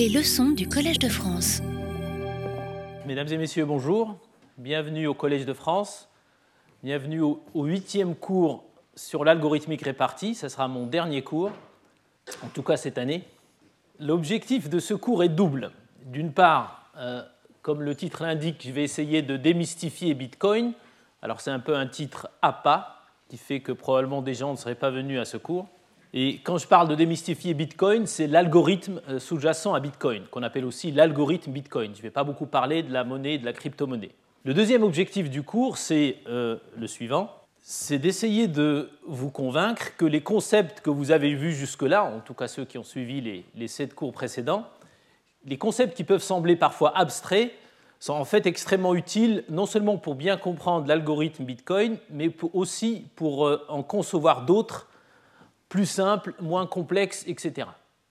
Les leçons du Collège de France. Mesdames et messieurs, bonjour. Bienvenue au Collège de France. Bienvenue au huitième cours sur l'algorithmique répartie. Ce sera mon dernier cours, en tout cas cette année. L'objectif de ce cours est double. D'une part, euh, comme le titre l'indique, je vais essayer de démystifier Bitcoin. Alors c'est un peu un titre à pas, qui fait que probablement des gens ne seraient pas venus à ce cours. Et quand je parle de démystifier Bitcoin, c'est l'algorithme euh, sous-jacent à Bitcoin, qu'on appelle aussi l'algorithme Bitcoin. Je ne vais pas beaucoup parler de la monnaie et de la crypto-monnaie. Le deuxième objectif du cours, c'est euh, le suivant c'est d'essayer de vous convaincre que les concepts que vous avez vus jusque-là, en tout cas ceux qui ont suivi les, les sept cours précédents, les concepts qui peuvent sembler parfois abstraits sont en fait extrêmement utiles, non seulement pour bien comprendre l'algorithme Bitcoin, mais aussi pour euh, en concevoir d'autres plus simples, moins complexes, etc.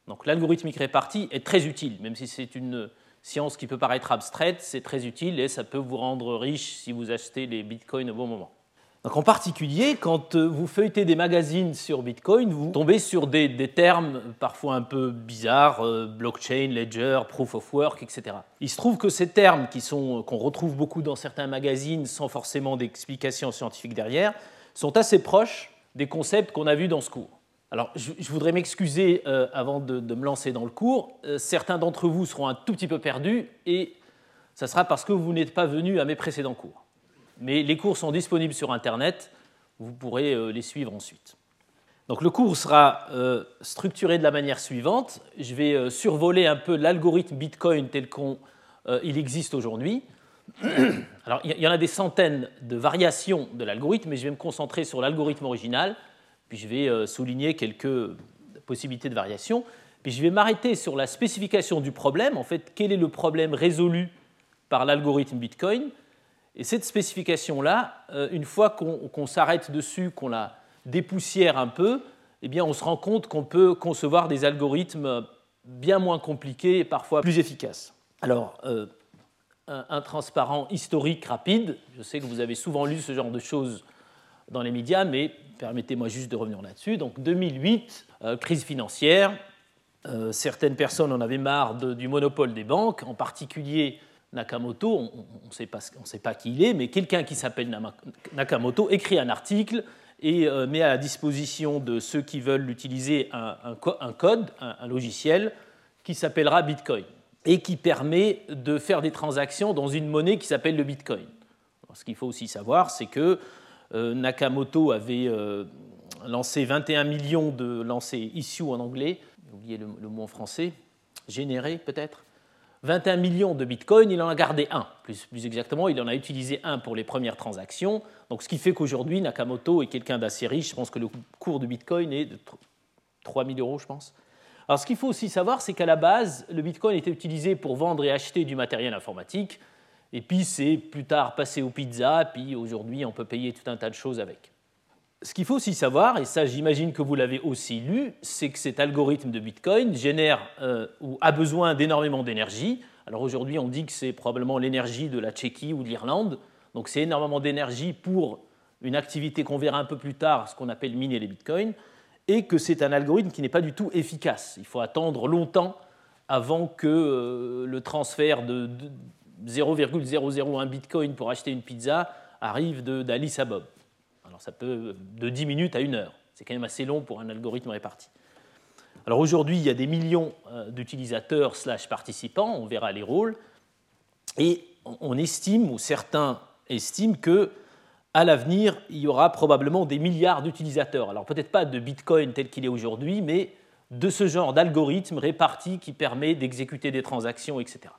Donc l'algorithmique répartie est très utile, même si c'est une science qui peut paraître abstraite, c'est très utile et ça peut vous rendre riche si vous achetez les bitcoins au bon moment. Donc en particulier, quand euh, vous feuilletez des magazines sur Bitcoin, vous tombez sur des, termes parfois un peu bizarres, euh, blockchain, ledger, proof of work, etc. Il se trouve que ces termes, qu'on retrouve beaucoup dans certains magazines sans forcément d'explication scientifique derrière, sont assez proches des concepts qu'on a vus dans ce cours. Alors, je, voudrais m'excuser euh, avant de, me lancer dans le cours. certains d'entre vous seront un tout petit peu perdus et ça sera parce que vous n'êtes pas venus à mes précédents cours mais les cours sont disponibles sur Internet, vous pourrez euh, les suivre ensuite. Donc le cours sera euh, structuré de la manière suivante. Je vais euh, survoler un peu l'algorithme Bitcoin tel qu'il existe aujourd'hui. Alors il y en a des centaines de variations de l'algorithme, mais je vais me concentrer sur l'algorithme original, puis je vais souligner quelques possibilités de variation, puis je vais m'arrêter sur la spécification du problème, en fait quel est le problème résolu par l'algorithme Bitcoin, et cette spécification-là, euh, une fois qu'on s'arrête dessus, qu'on la dépoussière un peu, eh bien, on se rend compte qu'on peut concevoir des algorithmes bien moins compliqués et parfois plus efficaces. Alors, euh, un, transparent historique rapide, je sais que vous avez souvent lu ce genre de choses dans les médias, mais permettez-moi juste de revenir là-dessus. Donc 2008, euh, crise financière, certaines personnes en avaient marre du monopole des banques, en particulier Nakamoto, on ne sait, pas qui il est, mais quelqu'un qui s'appelle Nakamoto écrit un article et euh, met à la disposition de ceux qui veulent utiliser un, code, un, logiciel qui s'appellera Bitcoin et qui permet de faire des transactions dans une monnaie qui s'appelle le Bitcoin. ce qu'il faut aussi savoir, c'est que euh, Nakamoto avait euh, lancé 21 millions de lancés issue en anglais, j'ai le, mot en français, généré peut-être, 21 millions de bitcoins, il en a gardé un. Plus, exactement, il en a utilisé un pour les premières transactions. Donc, ce qui fait qu'aujourd'hui, Nakamoto est quelqu'un d'assez riche. Je pense que le cours de bitcoin est de 3000 euros, je pense. Alors, ce qu'il faut aussi savoir, c'est qu'à la base, le bitcoin était utilisé pour vendre et acheter du matériel informatique. Et puis, c'est plus tard passé aux pizzas. Puis, aujourd'hui, on peut payer tout un tas de choses avec. Ce qu'il faut aussi savoir, et ça j'imagine que vous l'avez aussi lu, c'est que cet algorithme de Bitcoin génère euh, ou a besoin d'énormément d'énergie. Alors aujourd'hui on dit que c'est probablement l'énergie de la Tchéquie ou de l'Irlande, donc c'est énormément d'énergie pour une activité qu'on verra un peu plus tard, ce qu'on appelle miner les Bitcoins, et que c'est un algorithme qui n'est pas du tout efficace. Il faut attendre longtemps avant que euh, le transfert de 0,001 Bitcoin pour acheter une pizza arrive d'Alice Bob ça peut de 10 minutes à une heure. C'est quand même assez long pour un algorithme réparti. Alors aujourd'hui, il y a des millions euh, d'utilisateurs slash participants, on verra les rôles, et on estime, ou certains estiment, que à l'avenir, il y aura probablement des milliards d'utilisateurs. Alors peut-être pas de Bitcoin tel qu'il est aujourd'hui, mais de ce genre d'algorithme réparti qui permet d'exécuter des transactions, etc.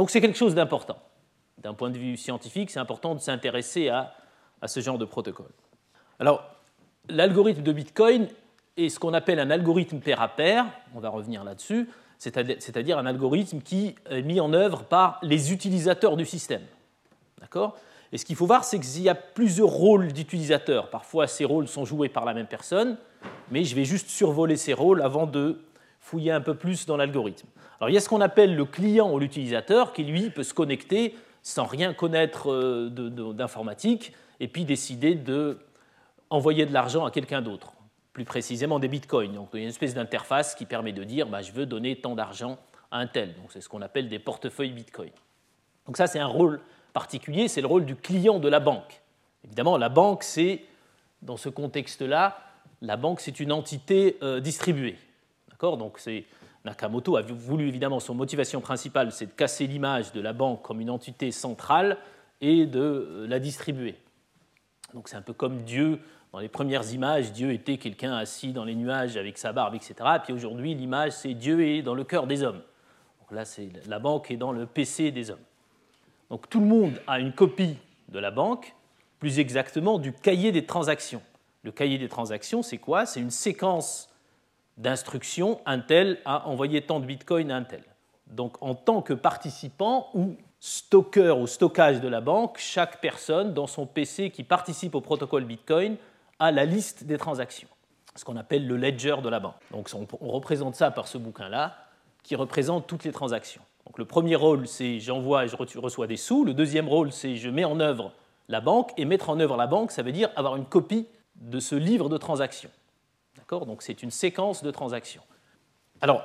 Donc c'est quelque chose d'important. D'un point de vue scientifique, c'est important de s'intéresser à, à ce genre de protocole. Alors, l'algorithme de Bitcoin est ce qu'on appelle un algorithme pair à pair, on va revenir là-dessus, c'est-à-dire un algorithme qui est mis en œuvre par les utilisateurs du système. D'accord? Et ce qu'il faut voir, c'est qu'il y a plusieurs rôles d'utilisateurs. Parfois, ces rôles sont joués par la même personne, mais je vais juste survoler ces rôles avant de fouiller un peu plus dans l'algorithme. Alors, il y a ce qu'on appelle le client ou l'utilisateur qui, lui, peut se connecter sans rien connaître euh, d'informatique et puis décider de envoyer de l'argent à quelqu'un d'autre, plus précisément des bitcoins. Donc il y a une espèce d'interface qui permet de dire bah, je veux donner tant d'argent à un tel. Donc c'est ce qu'on appelle des portefeuilles Bitcoin. Donc ça, c'est un rôle particulier, c'est le rôle du client de la banque. Évidemment, la banque, c'est, dans ce contexte-là, la banque, c'est une entité euh, distribuée. Donc Nakamoto a voulu évidemment, son motivation principale, c'est de casser l'image de la banque comme une entité centrale et de euh, la distribuer. Donc c'est un peu comme Dieu, dans les premières images, Dieu était quelqu'un assis dans les nuages avec sa barbe, etc. Et puis aujourd'hui, l'image, c'est Dieu est dans le cœur des hommes. Donc là, c'est la banque est dans le PC des hommes. Donc tout le monde a une copie de la banque, plus exactement du cahier des transactions. Le cahier des transactions, c'est quoi? C'est une séquence d'instructions, un tel a envoyé tant de bitcoin à un tel. Donc en tant que participant ou stocker ou stockage de la banque, chaque personne dans son PC qui participe au protocole bitcoin a la liste des transactions, ce qu'on appelle le ledger de la banque. Donc on représente ça par ce bouquin-là qui représente toutes les transactions. Donc le premier rôle, c'est j'envoie et je reçois des sous. Le deuxième rôle, c'est je mets en œuvre la banque. Et mettre en œuvre la banque, ça veut dire avoir une copie de ce livre de transactions. Donc c'est une séquence de transactions. Alors,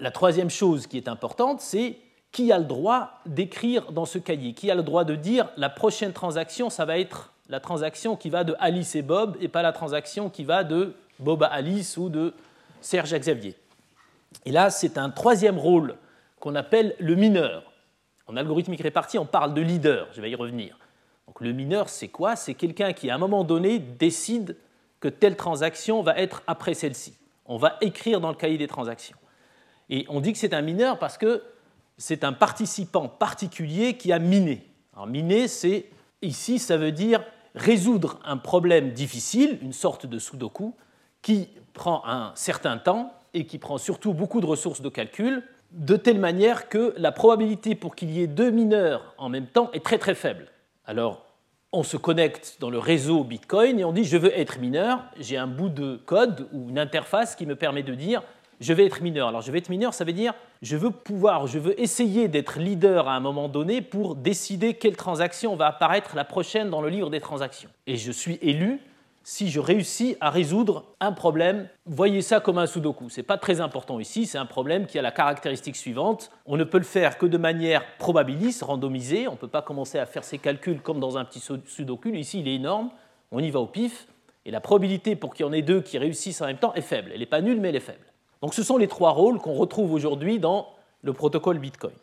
la troisième chose qui est importante, c'est qui a le droit d'écrire dans ce cahier? Qui a le droit de dire la prochaine transaction, ça va être la transaction qui va de Alice et Bob et pas la transaction qui va de Bob à Alice ou de Serge à Xavier? Et là, c'est un troisième rôle qu'on appelle le mineur. En algorithmique répartie, on parle de leader, je vais y revenir. Donc le mineur, c'est quoi? C'est quelqu'un qui, à un moment donné, décide que telle transaction va être après celle-ci. On va écrire dans le cahier des transactions. Et on dit que c'est un mineur parce que c'est un participant particulier qui a miné. Alors miner, c'est ici, ça veut dire résoudre un problème difficile, une sorte de sudoku, qui prend un certain temps et qui prend surtout beaucoup de ressources de calcul, de telle manière que la probabilité pour qu'il y ait deux mineurs en même temps est très très faible. Alors, on se connecte dans le réseau Bitcoin et on dit je veux être mineur, j'ai un bout de code ou une interface qui me permet de dire je vais être mineur. Alors je vais être mineur, ça veut dire je veux pouvoir, je veux essayer d'être leader à un moment donné pour décider quelle transaction va apparaître la prochaine dans le livre des transactions. Et je suis élu si je réussis à résoudre un problème. Voyez ça comme un sudoku. Ce n'est pas très important ici, c'est un problème qui a la caractéristique suivante. On ne peut le faire que de manière probabiliste, randomisée. On ne peut pas commencer à faire ses calculs comme dans un petit sudoku. Ici, il est énorme. On y va au pif. Et la probabilité pour qu'il y en ait deux qui réussissent en même temps est faible. Elle n'est pas nulle, mais elle est faible. Donc ce sont les trois rôles qu'on retrouve aujourd'hui dans le protocole Bitcoin.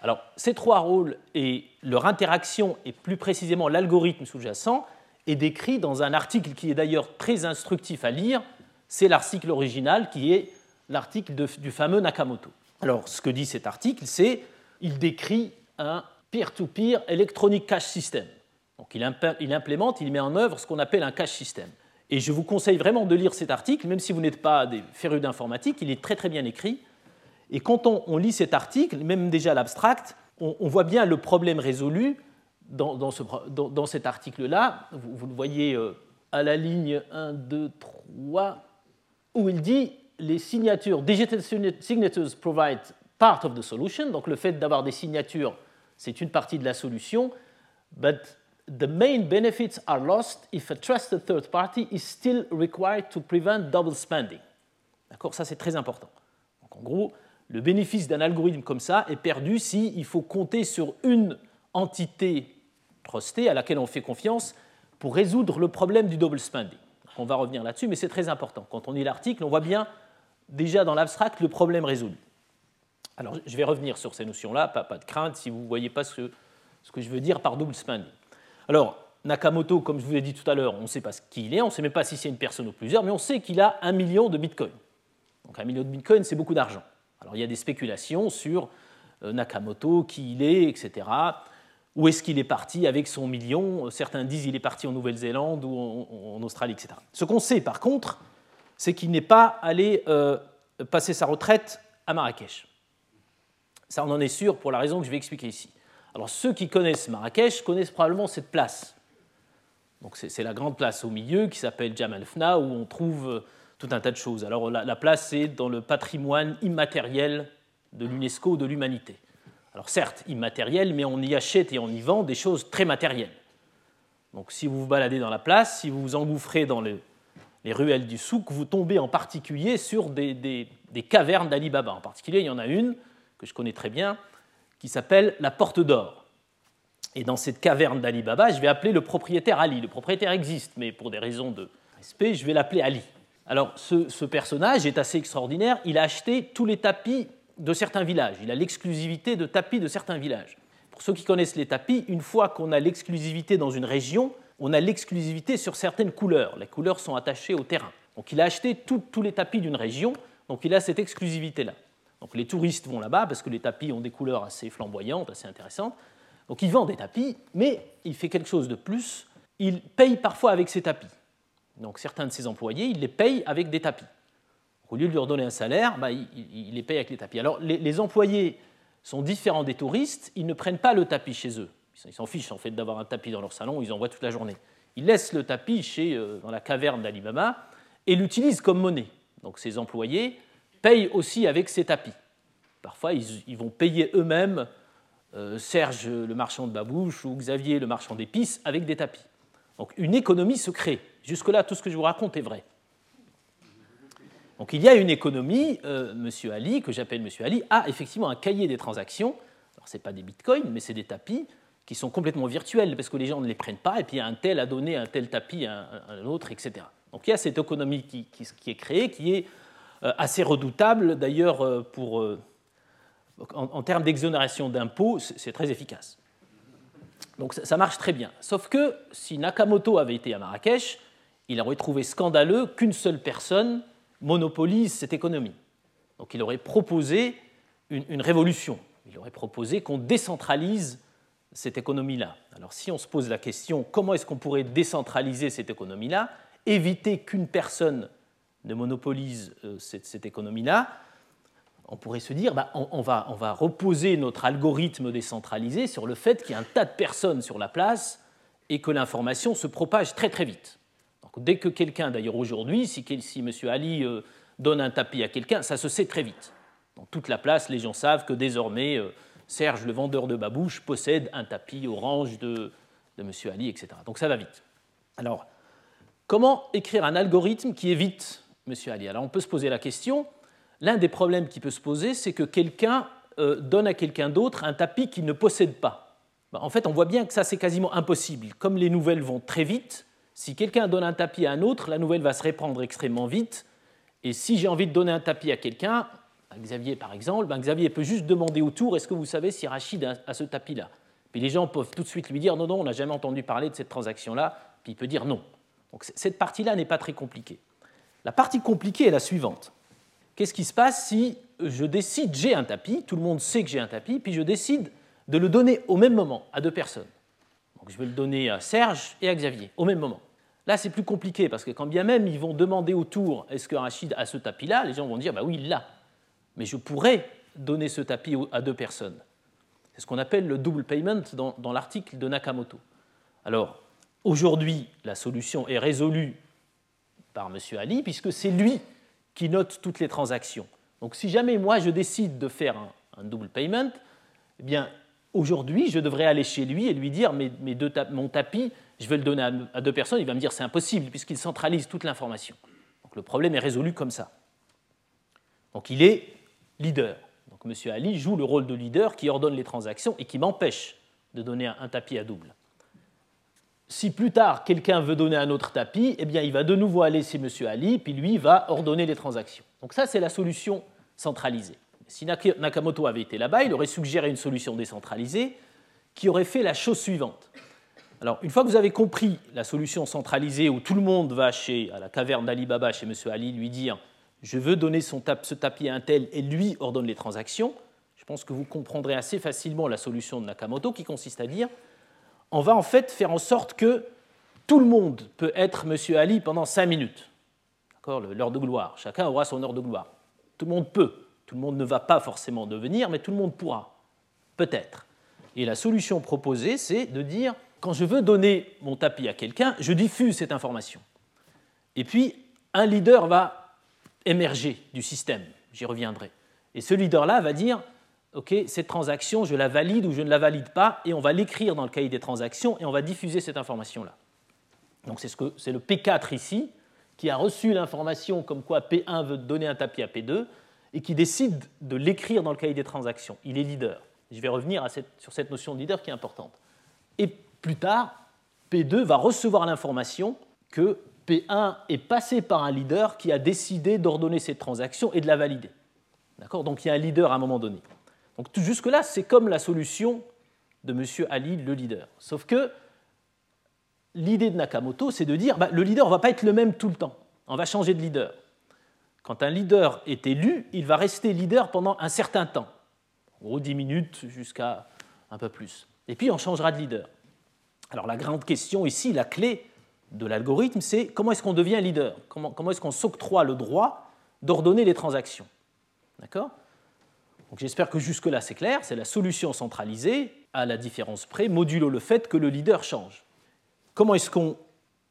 Alors ces trois rôles et leur interaction, et plus précisément l'algorithme sous-jacent, est décrit dans un article qui est d'ailleurs très instructif à lire. C'est l'article original qui est l'article du fameux Nakamoto. Alors, ce que dit cet article, c'est il décrit un peer-to-peer electronic cache system. Donc, il, implémente, il met en œuvre ce qu'on appelle un cache system. Et je vous conseille vraiment de lire cet article, même si vous n'êtes pas des férus d'informatique, il est très très bien écrit. Et quand on, lit cet article, même déjà l'abstract, on, voit bien le problème résolu dans, cet article-là, vous, le voyez euh, à la ligne 1, 2, 3, où il dit les signatures, digital signatures provide part of the solution, donc le fait d'avoir des signatures, c'est une partie de la solution, but the main benefits are lost if a trusted third party is still required to prevent double spending. D'accord? Ça, c'est très important. Donc, en gros, le bénéfice d'un algorithme comme ça est perdu il faut compter sur une entité trustée à laquelle on fait confiance pour résoudre le problème du double spending. On va revenir là-dessus, mais c'est très important. Quand on lit l'article, on voit bien déjà dans l'abstract le problème résolu. Alors, je vais revenir sur ces notions-là, pas, de crainte si vous ne voyez pas ce, ce, que je veux dire par double spending. Alors, Nakamoto, comme je vous l'ai dit tout à l'heure, on ne sait pas qui il est, on ne sait même pas si c'est une personne ou plusieurs, mais on sait qu'il a un million de bitcoins. Donc, un million de bitcoins, c'est beaucoup d'argent. Alors, il y a des spéculations sur euh, Nakamoto, qui il est, etc. Où est-ce qu'il est parti avec son million? Certains disent qu'il est parti en Nouvelle-Zélande ou en, Australie, etc. Ce qu'on sait par contre, c'est qu'il n'est pas allé euh, passer sa retraite à Marrakech. Ça, on en est sûr pour la raison que je vais expliquer ici. Alors ceux qui connaissent Marrakech connaissent probablement cette place. Donc c'est la grande place au milieu qui s'appelle Jamal Fna où on trouve euh, tout un tas de choses. Alors la, la place est dans le patrimoine immatériel de l'UNESCO de l'humanité. Alors certes, immatériel, mais on y achète et on y vend des choses très matérielles. Donc si vous vous baladez dans la place, si vous vous engouffrez dans les, ruelles du souk, vous tombez en particulier sur des, cavernes d'Ali Baba. En particulier, il y en a une que je connais très bien, qui s'appelle la Porte d'Or. Et dans cette caverne d'Ali Baba, je vais appeler le propriétaire Ali. Le propriétaire existe, mais pour des raisons de respect, je vais l'appeler Ali. Alors, ce, ce, personnage est assez extraordinaire. Il a acheté tous les tapis de certains villages. Il a l'exclusivité de tapis de certains villages. Pour ceux qui connaissent les tapis, une fois qu'on a l'exclusivité dans une région, on a l'exclusivité sur certaines couleurs. Les couleurs sont attachées au terrain. Donc il a acheté tous les tapis d'une région, donc il a cette exclusivité-là. Donc les touristes vont là-bas parce que les tapis ont des couleurs assez flamboyantes, assez intéressantes. Donc il vend des tapis, mais il fait quelque chose de plus. Il paye parfois avec ses tapis. Donc certains de ses employés, il les paye avec des tapis. Au lieu de leur donner un salaire, bah, il, les paye avec les tapis. Alors les employés sont différents des touristes, ils ne prennent pas le tapis chez eux. Ils s'en fichent en fait d'avoir un tapis dans leur salon, ils en voient toute la journée. Ils laissent le tapis chez, euh, dans la caverne d'Alibaba et l'utilisent comme monnaie. Donc ces employés payent aussi avec ces tapis. Parfois, ils, vont payer eux-mêmes euh, Serge le marchand de babouche ou Xavier le marchand d'épices avec des tapis. Donc une économie se crée. Jusque-là, tout ce que je vous raconte est vrai. Donc il y a une économie, euh, M. Ali, que j'appelle M. Ali, a effectivement un cahier des transactions. Alors ce n'est pas des bitcoins, mais c'est des tapis qui sont complètement virtuels parce que les gens ne les prennent pas, et puis un tel a donné un tel tapis à un, autre, etc. Donc il y a cette économie qui, est créée, qui est euh, assez redoutable d'ailleurs euh, pour, euh, en, termes d'exonération d'impôts, c'est très efficace. Donc ça, marche très bien. Sauf que si Nakamoto avait été à Marrakech, il aurait trouvé scandaleux qu'une seule personne monopolise cette économie. Donc il aurait proposé une, révolution. Il aurait proposé qu'on décentralise cette économie-là. Alors si on se pose la question comment est-ce qu'on pourrait décentraliser cette économie-là, éviter qu'une personne ne monopolise euh, cette, économie-là, on pourrait se dire bah, on va reposer notre algorithme décentralisé sur le fait qu'il y a un tas de personnes sur la place et que l'information se propage très très vite. Dès que quelqu'un, d'ailleurs aujourd'hui, si, M. Ali euh, donne un tapis à quelqu'un, ça se sait très vite. Dans toute la place, les gens savent que désormais, euh, Serge, le vendeur de babouche, possède un tapis orange de, M. Ali, etc. Donc ça va vite. Alors, comment écrire un algorithme qui évite M. Ali? Alors on peut se poser la question, l'un des problèmes qui peut se poser, c'est que quelqu'un euh, donne à quelqu'un d'autre un tapis qu'il ne possède pas. Ben, en fait, on voit bien que ça, c'est quasiment impossible. Comme les nouvelles vont très vite, si quelqu'un donne un tapis à un autre, la nouvelle va se répandre extrêmement vite. Et si j'ai envie de donner un tapis à quelqu'un, Xavier par exemple, ben, Xavier peut juste demander autour est-ce que vous savez si Rachid a, ce tapis-là? Puis les gens peuvent tout de suite lui dire non, non, on n'a jamais entendu parler de cette transaction-là, puis il peut dire non. Donc cette partie-là n'est pas très compliquée. La partie compliquée est la suivante. Qu'est-ce qui se passe si je décide, j'ai un tapis, tout le monde sait que j'ai un tapis, puis je décide de le donner au même moment à deux personnes? Donc je vais le donner à Serge et à Xavier, au même moment. Là, c'est plus compliqué parce que quand bien même ils vont demander autour est-ce que Rachid a ce tapis-là, les gens vont dire bah oui, il l'a mais je pourrais donner ce tapis à deux personnes. C'est ce qu'on appelle le double payment dans, l'article de Nakamoto. Alors, aujourd'hui, la solution est résolue par M. Ali, puisque c'est lui qui note toutes les transactions. Donc, si jamais moi je décide de faire un, double payment, eh bien, aujourd'hui, je devrais aller chez lui et lui dire mon tapis, je vais le donner à deux personnes. Il va me dire c'est impossible, puisqu'il centralise toute l'information. Donc, le problème est résolu comme ça. Donc, il est leader. Donc M. Ali joue le rôle de leader qui ordonne les transactions et qui m'empêche de donner un, tapis à double. Si plus tard quelqu'un veut donner un autre tapis, eh bien il va de nouveau aller chez M. Ali, puis lui va ordonner les transactions. Donc ça c'est la solution centralisée. Si Nakamoto avait été là-bas, il aurait suggéré une solution décentralisée qui aurait fait la chose suivante. Alors, une fois que vous avez compris la solution centralisée où tout le monde va chez, à la caverne d'Ali Baba chez M. Ali lui dire je veux donner ce tapis à un tel et lui ordonne les transactions, je pense que vous comprendrez assez facilement la solution de Nakamoto qui consiste à dire on va en fait faire en sorte que tout le monde peut être Monsieur Ali pendant cinq minutes. D'accord? L'heure de gloire. Chacun aura son heure de gloire. Tout le monde peut. Tout le monde ne va pas forcément devenir, mais tout le monde pourra. Peut-être. Et la solution proposée, c'est de dire quand je veux donner mon tapis à quelqu'un, je diffuse cette information. Et puis, un leader va émerger du système. J'y reviendrai. Et ce leader-là va dire, OK, cette transaction, je la valide ou je ne la valide pas, et on va l'écrire dans le cahier des transactions et on va diffuser cette information-là. Donc c'est ce le P4 ici qui a reçu l'information comme quoi P1 veut donner un tapis à P2, et qui décide de l'écrire dans le cahier des transactions. Il est leader. Je vais revenir sur cette notion de leader qui est importante. Plus tard, P2 va recevoir l'information que P1 est passé par un leader qui a décidé d'ordonner cette transaction et de la valider. D'accord? Donc il y a un leader à un moment donné. Donc jusque-là, c'est comme la solution de M. Ali, le leader. Sauf que l'idée de Nakamoto, c'est de dire bah, le leader ne va pas être le même tout le temps. On va changer de leader. Quand un leader est élu, il va rester leader pendant un certain temps, en gros 10 minutes jusqu'à un peu plus. Et puis on changera de leader. Alors la grande question ici, la clé de l'algorithme, c'est comment est-ce qu'on devient leader? Comment, est-ce qu'on s'octroie le droit d'ordonner les transactions? D'accord? Donc j'espère que jusque-là c'est clair, c'est la solution centralisée, à la différence près, modulo le fait que le leader change. Comment est-ce qu'on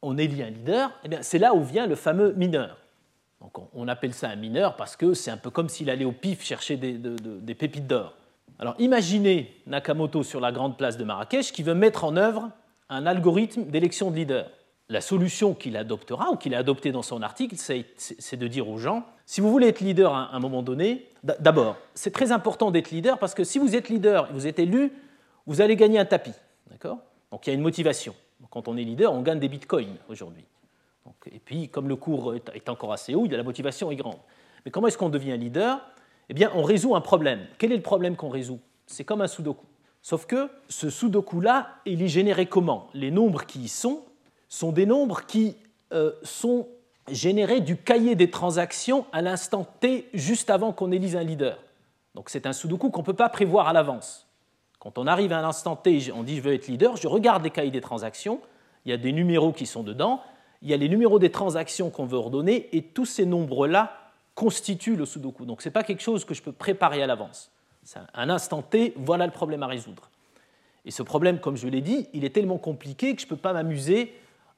on élit un leader? Eh bien, C'est là où vient le fameux mineur. Donc on, appelle ça un mineur parce que c'est un peu comme s'il allait au pif chercher des, des pépites d'or. Alors imaginez Nakamoto sur la grande place de Marrakech qui veut mettre en œuvre un algorithme d'élection de leader. La solution qu'il adoptera, ou qu'il a adoptée dans son article, c'est de dire aux gens, si vous voulez être leader à un moment donné, d'abord, c'est très important d'être leader parce que si vous êtes leader et vous êtes élu, vous allez gagner un tapis. D'accord? Donc il y a une motivation. Quand on est leader, on gagne des bitcoins aujourd'hui. Et puis, comme le cours est encore assez haut, la motivation est grande. Mais comment est-ce qu'on devient leader? Eh bien, on résout un problème. Quel est le problème qu'on résout? C'est comme un sudoku. Sauf que ce sudoku-là, il est généré comment? Les nombres qui y sont sont des nombres qui euh, sont générés du cahier des transactions à l'instant T, juste avant qu'on élise un leader. Donc c'est un sudoku qu'on ne peut pas prévoir à l'avance. Quand on arrive à un instant T, on dit je veux être leader, je regarde les cahiers des transactions, il y a des numéros qui sont dedans, il y a les numéros des transactions qu'on veut ordonner, et tous ces nombres-là constituent le sudoku. Donc ce n'est pas quelque chose que je peux préparer à l'avance. Un instant T, voilà le problème à résoudre. Et ce problème, comme je l'ai dit, il est tellement compliqué que je ne peux pas m'amuser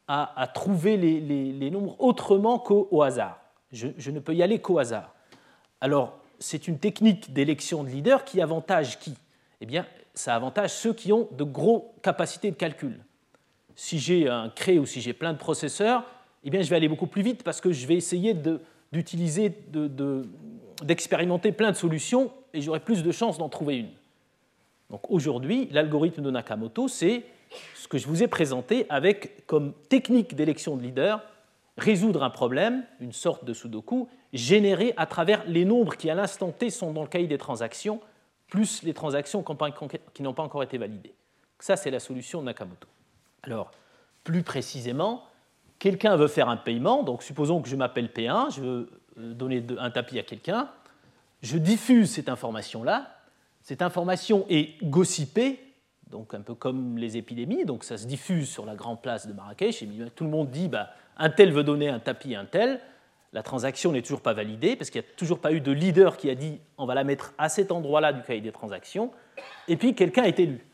à, trouver les, nombres autrement qu'au hasard. Je, ne peux y aller qu'au hasard. Alors, c'est une technique d'élection de leader qui avantage qui? Eh bien, ça avantage ceux qui ont de gros capacités de calcul. Si j'ai un cré ou si j'ai plein de processeurs, eh bien, je vais aller beaucoup plus vite parce que je vais essayer d'utiliser, d'expérimenter plein de solutions et j'aurai plus de chances d'en trouver une. Donc aujourd'hui, l'algorithme de Nakamoto, c'est ce que je vous ai présenté avec comme technique d'élection de leader résoudre un problème, une sorte de sudoku, généré à travers les nombres qui à l'instant T sont dans le cahier des transactions, plus les transactions qui n'ont pas encore été validées. Ça, c'est la solution de Nakamoto. Alors, plus précisément, quelqu'un veut faire un paiement, donc supposons que je m'appelle P1, je veux euh, donner un tapis à quelqu'un, je diffuse cette information-là, cette information est gossipée, donc un peu comme les épidémies, donc ça se diffuse sur la grande place de Marrakech, et tout le monde dit bah, un tel veut donner un tapis à un tel, la transaction n'est toujours pas validée, parce qu'il n'y a toujours pas eu de leader qui a dit on va la mettre à cet endroit-là du cahier des transactions, et puis quelqu'un est élu.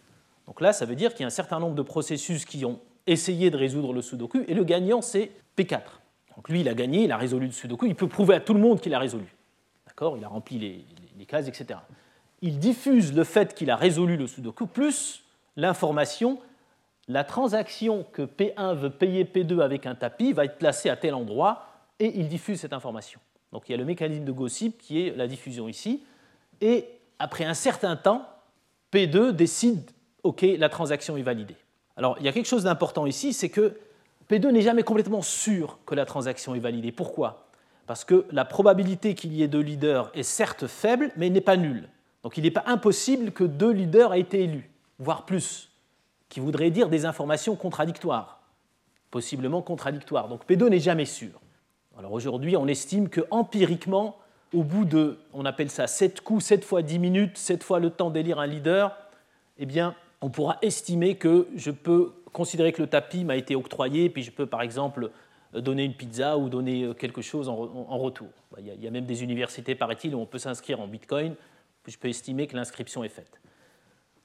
Donc là, ça veut dire qu'il y a un certain nombre de processus qui ont essayé de résoudre le sudoku, et le gagnant, c'est P4. Donc lui, il a gagné, il a résolu le sudoku, il peut prouver à tout le monde qu'il a résolu. Il a rempli les, les cases, etc il diffuse le fait qu'il a résolu le sudoku plus l'information la transaction que P1 veut payer P2 avec un tapis va être placée à tel endroit et il diffuse cette information. Donc il y a le mécanisme de gossip qui est la diffusion ici. Et après un certain temps, P2 décide, OK, la transaction est validée. Alors il y a quelque chose d'important ici, c'est que P2 n'est jamais complètement sûr que la transaction est validée. Pourquoi? Parce que la probabilité qu'il y ait deux leaders est certes faible, mais n'est pas nulle. Donc il n'est pas impossible que deux leaders aient été élus, voire plus, qui voudraient dire des informations contradictoires, possiblement contradictoires. Donc P2 n'est jamais sûr. Alors aujourd'hui, on estime que empiriquement, au bout de, on appelle ça 7 coups, 7 fois 10 minutes, 7 fois le temps d'élire un leader, eh bien, on pourra estimer que je peux considérer que le tapis m'a été octroyé, puis je peux par exemple donner une pizza ou donner quelque chose en, retour. Il y, a, il y a même des universités, paraît-il, où on peut s'inscrire en Bitcoin je peux estimer que l'inscription est faite.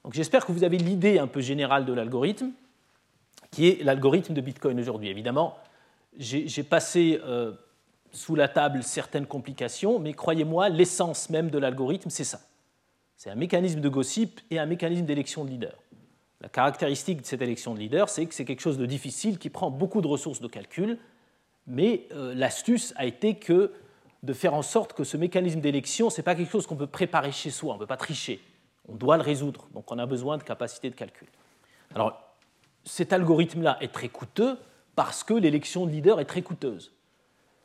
Donc j'espère que vous avez l'idée un peu générale de l'algorithme, qui est l'algorithme de Bitcoin aujourd'hui. Évidemment, j'ai passé euh, sous la table certaines complications, mais croyez-moi, l'essence même de l'algorithme, c'est ça. C'est un mécanisme de gossip et un mécanisme d'élection de leader. La caractéristique de cette élection de leader, c'est que c'est quelque chose de difficile qui prend beaucoup de ressources de calcul, mais euh, l'astuce a été de faire en sorte que ce mécanisme d'élection, ce n'est pas quelque chose qu'on peut préparer chez soi, on ne peut pas tricher, on doit le résoudre, donc on a besoin de capacité de calcul. Alors, cet algorithme-là est très coûteux parce que l'élection de leader est très coûteuse.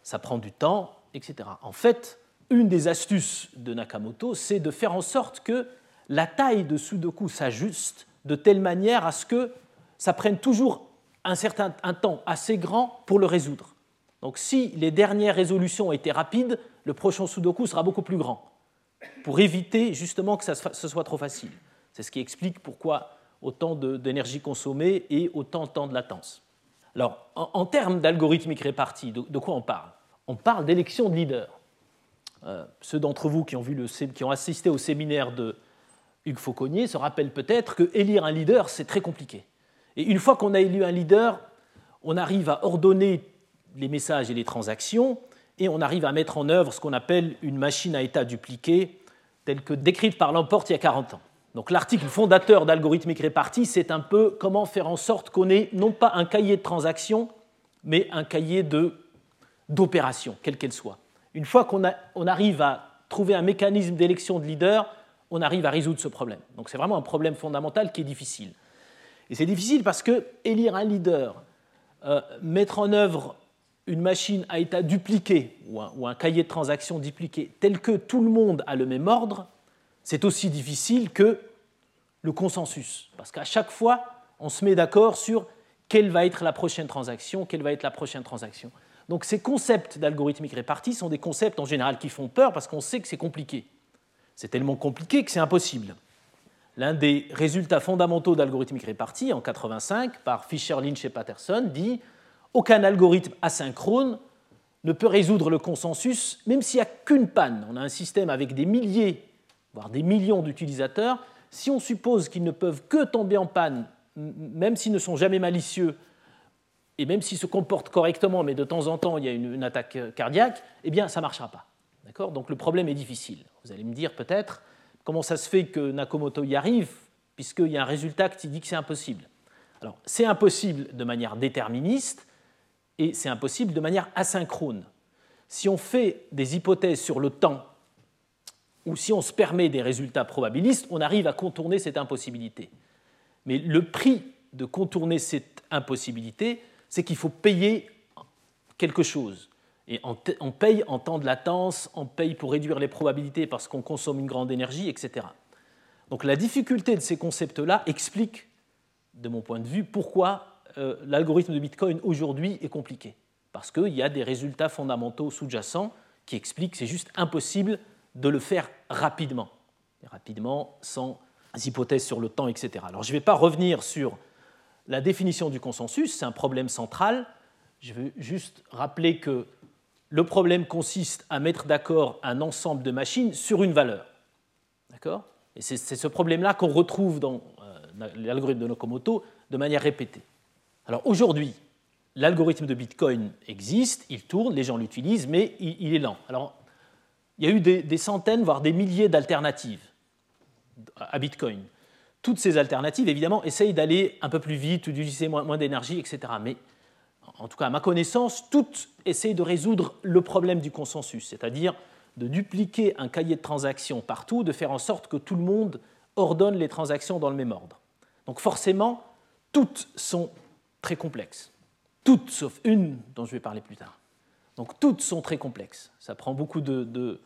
Ça prend du temps, etc. En fait, une des astuces de Nakamoto, c'est de faire en sorte que la taille de Sudoku s'ajuste de telle manière à ce que ça prenne toujours un certain un temps assez grand pour le résoudre. Donc si les dernières résolutions étaient rapides, le prochain Sudoku sera beaucoup plus grand, pour éviter justement que ce soit trop facile. C'est ce qui explique pourquoi autant d'énergie consommée et autant de temps de latence. Alors, en, termes d'algorithmique répartie, de, quoi on parle? On parle d'élection de leader. Euh, ceux d'entre vous qui ont, vu qui ont assisté au séminaire de Hugues Fauconnier se rappellent peut-être que élire un leader, c'est très compliqué. Et une fois qu'on a élu un leader, on arrive à ordonner les messages et les transactions, et on arrive à mettre en œuvre ce qu'on appelle une machine à état dupliqué, telle que décrite par Lamporte il y a 40 ans. Donc l'article fondateur d'algorithmique répartie, c'est un peu comment faire en sorte qu'on ait non pas un cahier de transactions, mais un cahier d'opérations, quelle qu'elle soit. Une fois qu'on on arrive à trouver un mécanisme d'élection de leader, on arrive à résoudre ce problème. Donc c'est vraiment un problème fondamental qui est difficile. Et c'est difficile parce que élire un leader, euh, mettre en œuvre une machine à état dupliqué ou un, cahier de transactions dupliqué tel que tout le monde a le même ordre, c'est aussi difficile que le consensus. Parce qu'à chaque fois, on se met d'accord sur quelle va être la prochaine transaction, quelle va être la prochaine transaction. Donc ces concepts d'algorithmique répartie sont des concepts en général qui font peur parce qu'on sait que c'est compliqué. C'est tellement compliqué que c'est impossible. L'un des résultats fondamentaux d'algorithmique répartie en 85 par Fisher, Lynch et Patterson dit aucun algorithme asynchrone ne peut résoudre le consensus, même s'il n'y a qu'une panne. On a un système avec des milliers, voire des millions d'utilisateurs. Si on suppose qu'ils ne peuvent que tomber en panne, même s'ils ne sont jamais malicieux, et même s'ils se comportent correctement, mais de temps en temps il y a une, attaque cardiaque, eh bien ça ne marchera pas. Donc le problème est difficile. Vous allez me dire peut-être comment ça se fait que Nakamoto y arrive, puisqu'il y a un résultat qui dit que c'est impossible? Alors c'est impossible de manière déterministe, et c'est impossible de manière asynchrone. Si on fait des hypothèses sur le temps ou si on se permet des résultats probabilistes, on arrive à contourner cette impossibilité. Mais le prix de contourner cette impossibilité, c'est qu'il faut payer quelque chose. Et on paye en temps de latence, on paye pour réduire les probabilités parce qu'on consomme une grande énergie, etc. Donc la difficulté de ces concepts-là explique, de mon point de vue, pourquoi euh, l'algorithme de Bitcoin aujourd'hui est compliqué, parce qu'il y a des résultats fondamentaux sous-jacents qui expliquent que c'est juste impossible de le faire rapidement, rapidement sans hypothèses sur le temps, etc. Alors je ne vais pas revenir sur la définition du consensus, c'est un problème central. Je veux juste rappeler que le problème consiste à mettre d'accord un ensemble de machines sur une valeur. D'accord? Et c'est ce problème-là qu'on retrouve dans euh, l'algorithme de Nakamoto de manière répétée. Alors aujourd'hui, l'algorithme de Bitcoin existe, il tourne, les gens l'utilisent, mais il, est lent. Alors, il y a eu des, centaines, voire des milliers d'alternatives à Bitcoin. Toutes ces alternatives, évidemment, essayent d'aller un peu plus vite, d'utiliser moins, moins d'énergie, etc. Mais en tout cas, à ma connaissance, toutes essayent de résoudre le problème du consensus, c'est-à-dire de dupliquer un cahier de transactions partout, de faire en sorte que tout le monde ordonne les transactions dans le même ordre. Donc forcément, toutes sont très complexes. Toutes sauf une dont je vais parler plus tard. Donc toutes sont très complexes. Ça prend beaucoup de,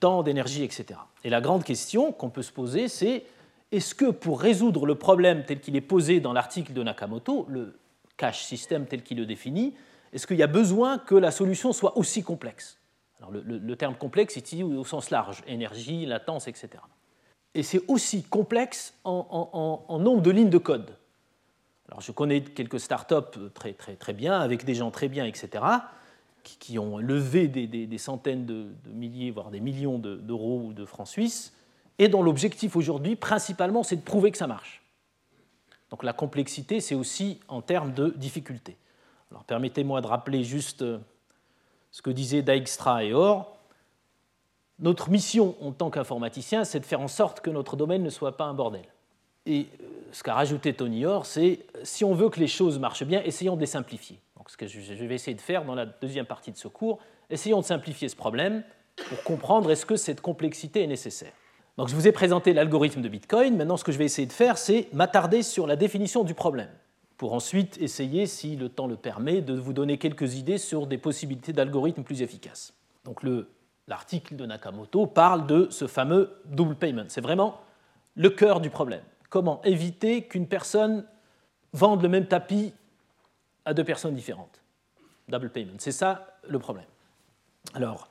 temps, d'énergie, etc. Et la grande question qu'on peut se poser, c'est est-ce que pour résoudre le problème tel qu'il est posé dans l'article de Nakamoto, le cache système tel qu'il le définit, est-ce qu'il y a besoin que la solution soit aussi complexe? Alors le, terme complexe est utilisé au sens large, énergie, latence, etc. Et c'est aussi complexe en nombre de lignes de code. Alors, je connais quelques startups très, très, très bien, avec des gens très bien, etc., qui, ont levé des, centaines de, milliers, voire des millions d'euros ou de francs suisses, et dont l'objectif aujourd'hui, principalement, c'est de prouver que ça marche. Donc la complexité, c'est aussi en termes de difficulté. Alors permettez-moi de rappeler juste euh, ce que disaient Dijkstra et Or. Notre mission en tant qu'informaticien, c'est de faire en sorte que notre domaine ne soit pas un bordel. Et euh, ce qu'a rajouté Tony Orr, c'est si on veut que les choses marchent bien, essayons de les simplifier. Donc, ce que je vais essayer de faire dans la deuxième partie de ce cours, essayons de simplifier ce problème pour comprendre est-ce que cette complexité est nécessaire. Donc je vous ai présenté l'algorithme de Bitcoin. Maintenant, ce que je vais essayer de faire, c'est m'attarder sur la définition du problème, pour ensuite essayer, si le temps le permet, de vous donner quelques idées sur des possibilités d'algorithmes plus efficaces. Donc l'article de Nakamoto parle de ce fameux double payment. C'est vraiment le cœur du problème. Comment éviter qu'une personne vende le même tapis à deux personnes différentes? Double payment. C'est ça le problème. Alors,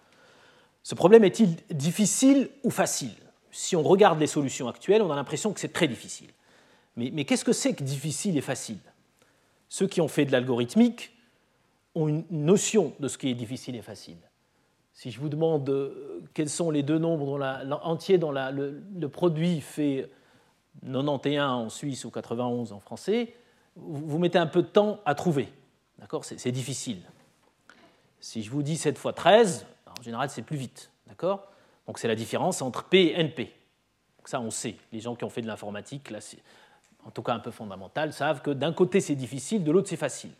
ce problème est-il difficile ou facile? Si on regarde les solutions actuelles, on a l'impression que c'est très difficile. Mais, qu'est-ce que c'est que difficile et facile? Ceux qui ont fait de l'algorithmique ont une notion de ce qui est difficile et facile. Si je vous demande euh, quels sont les deux nombres entiers dont le, produit fait 91 en Suisse ou 91 en français, vous mettez un peu de temps à trouver. D'accord? C'est difficile. Si je vous dis 7 fois 13, en général, c'est plus vite. D'accord? Donc c'est la différence entre P et NP. ça, on sait. Les gens qui ont fait de l'informatique, en tout cas un peu fondamental, savent que d'un côté, c'est difficile, de l'autre, c'est facile.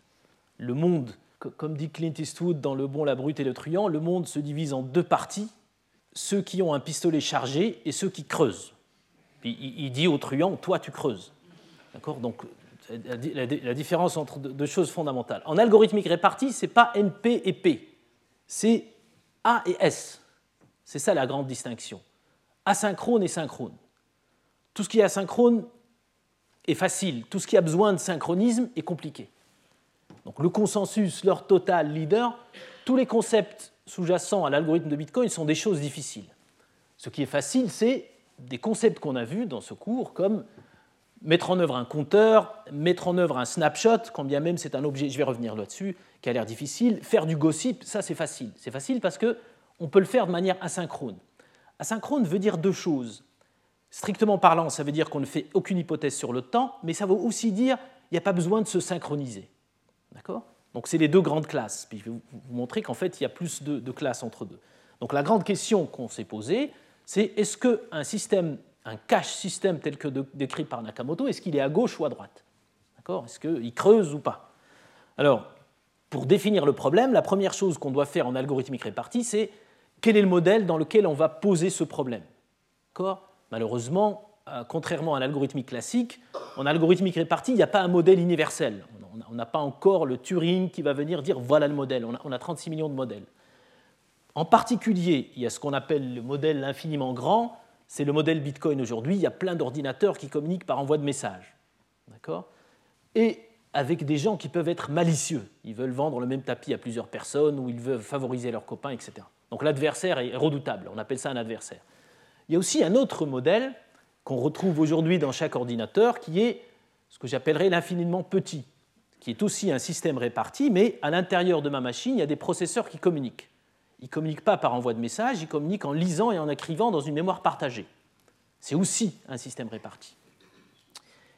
Le monde, comme dit Clint Eastwood dans Le Bon, la Brute et le Truand, le monde se divise en deux parties ceux qui ont un pistolet chargé et ceux qui creusent. Puis il dit au truand, toi tu creuses. D'accord? Donc la, différence entre deux choses fondamentales. En algorithmique répartie, ce n'est pas NP et P, c'est A et S. C'est ça la grande distinction. Asynchrone et synchrone. Tout ce qui est asynchrone est facile, tout ce qui a besoin de synchronisme est compliqué. Donc le consensus, leur total leader, tous les concepts sous-jacents à l'algorithme de Bitcoin sont des choses difficiles. Ce qui est facile, c'est des concepts qu'on a vus dans ce cours, comme mettre en œuvre un compteur, mettre en œuvre un snapshot, quand bien même c'est un objet, je vais revenir là-dessus, qui a l'air difficile. Faire du gossip, ça c'est facile. C'est facile parce qu'on peut le faire de manière asynchrone. Asynchrone veut dire deux choses. Strictement parlant, ça veut dire qu'on ne fait aucune hypothèse sur le temps, mais ça veut aussi dire qu'il n'y a pas besoin de se synchroniser. D'accord? Donc c'est les deux grandes classes. Puis je vais vous montrer qu'en fait, il y a plus de classes entre deux. Donc la grande question qu'on s'est posée, c'est est-ce qu'un système un cache système tel que décrit par Nakamoto, est-ce qu'il est à gauche ou à droite? Est-ce qu'il creuse ou pas? Alors, pour définir le problème, la première chose qu'on doit faire en algorithmique répartie, c'est quel est le modèle dans lequel on va poser ce problème? Malheureusement, euh, contrairement à l'algorithmique classique, en algorithmique répartie, il n'y a pas un modèle universel. On n'a pas encore le Turing qui va venir dire voilà le modèle. On a 36 millions de modèles. En particulier, il y a ce qu'on appelle le modèle infiniment grand, c'est le modèle Bitcoin aujourd'hui. Il y a plein d'ordinateurs qui communiquent par envoi de messages. Et avec des gens qui peuvent être malicieux. Ils veulent vendre le même tapis à plusieurs personnes ou ils veulent favoriser leurs copains, etc. Donc l'adversaire est redoutable. On appelle ça un adversaire. Il y a aussi un autre modèle qu'on retrouve aujourd'hui dans chaque ordinateur qui est ce que j'appellerais l'infiniment petit, qui est aussi un système réparti, mais à l'intérieur de ma machine, il y a des processeurs qui communiquent. Ils ne communiquent pas par envoi de message, ils communiquent en lisant et en écrivant dans une mémoire partagée. C'est aussi un système réparti.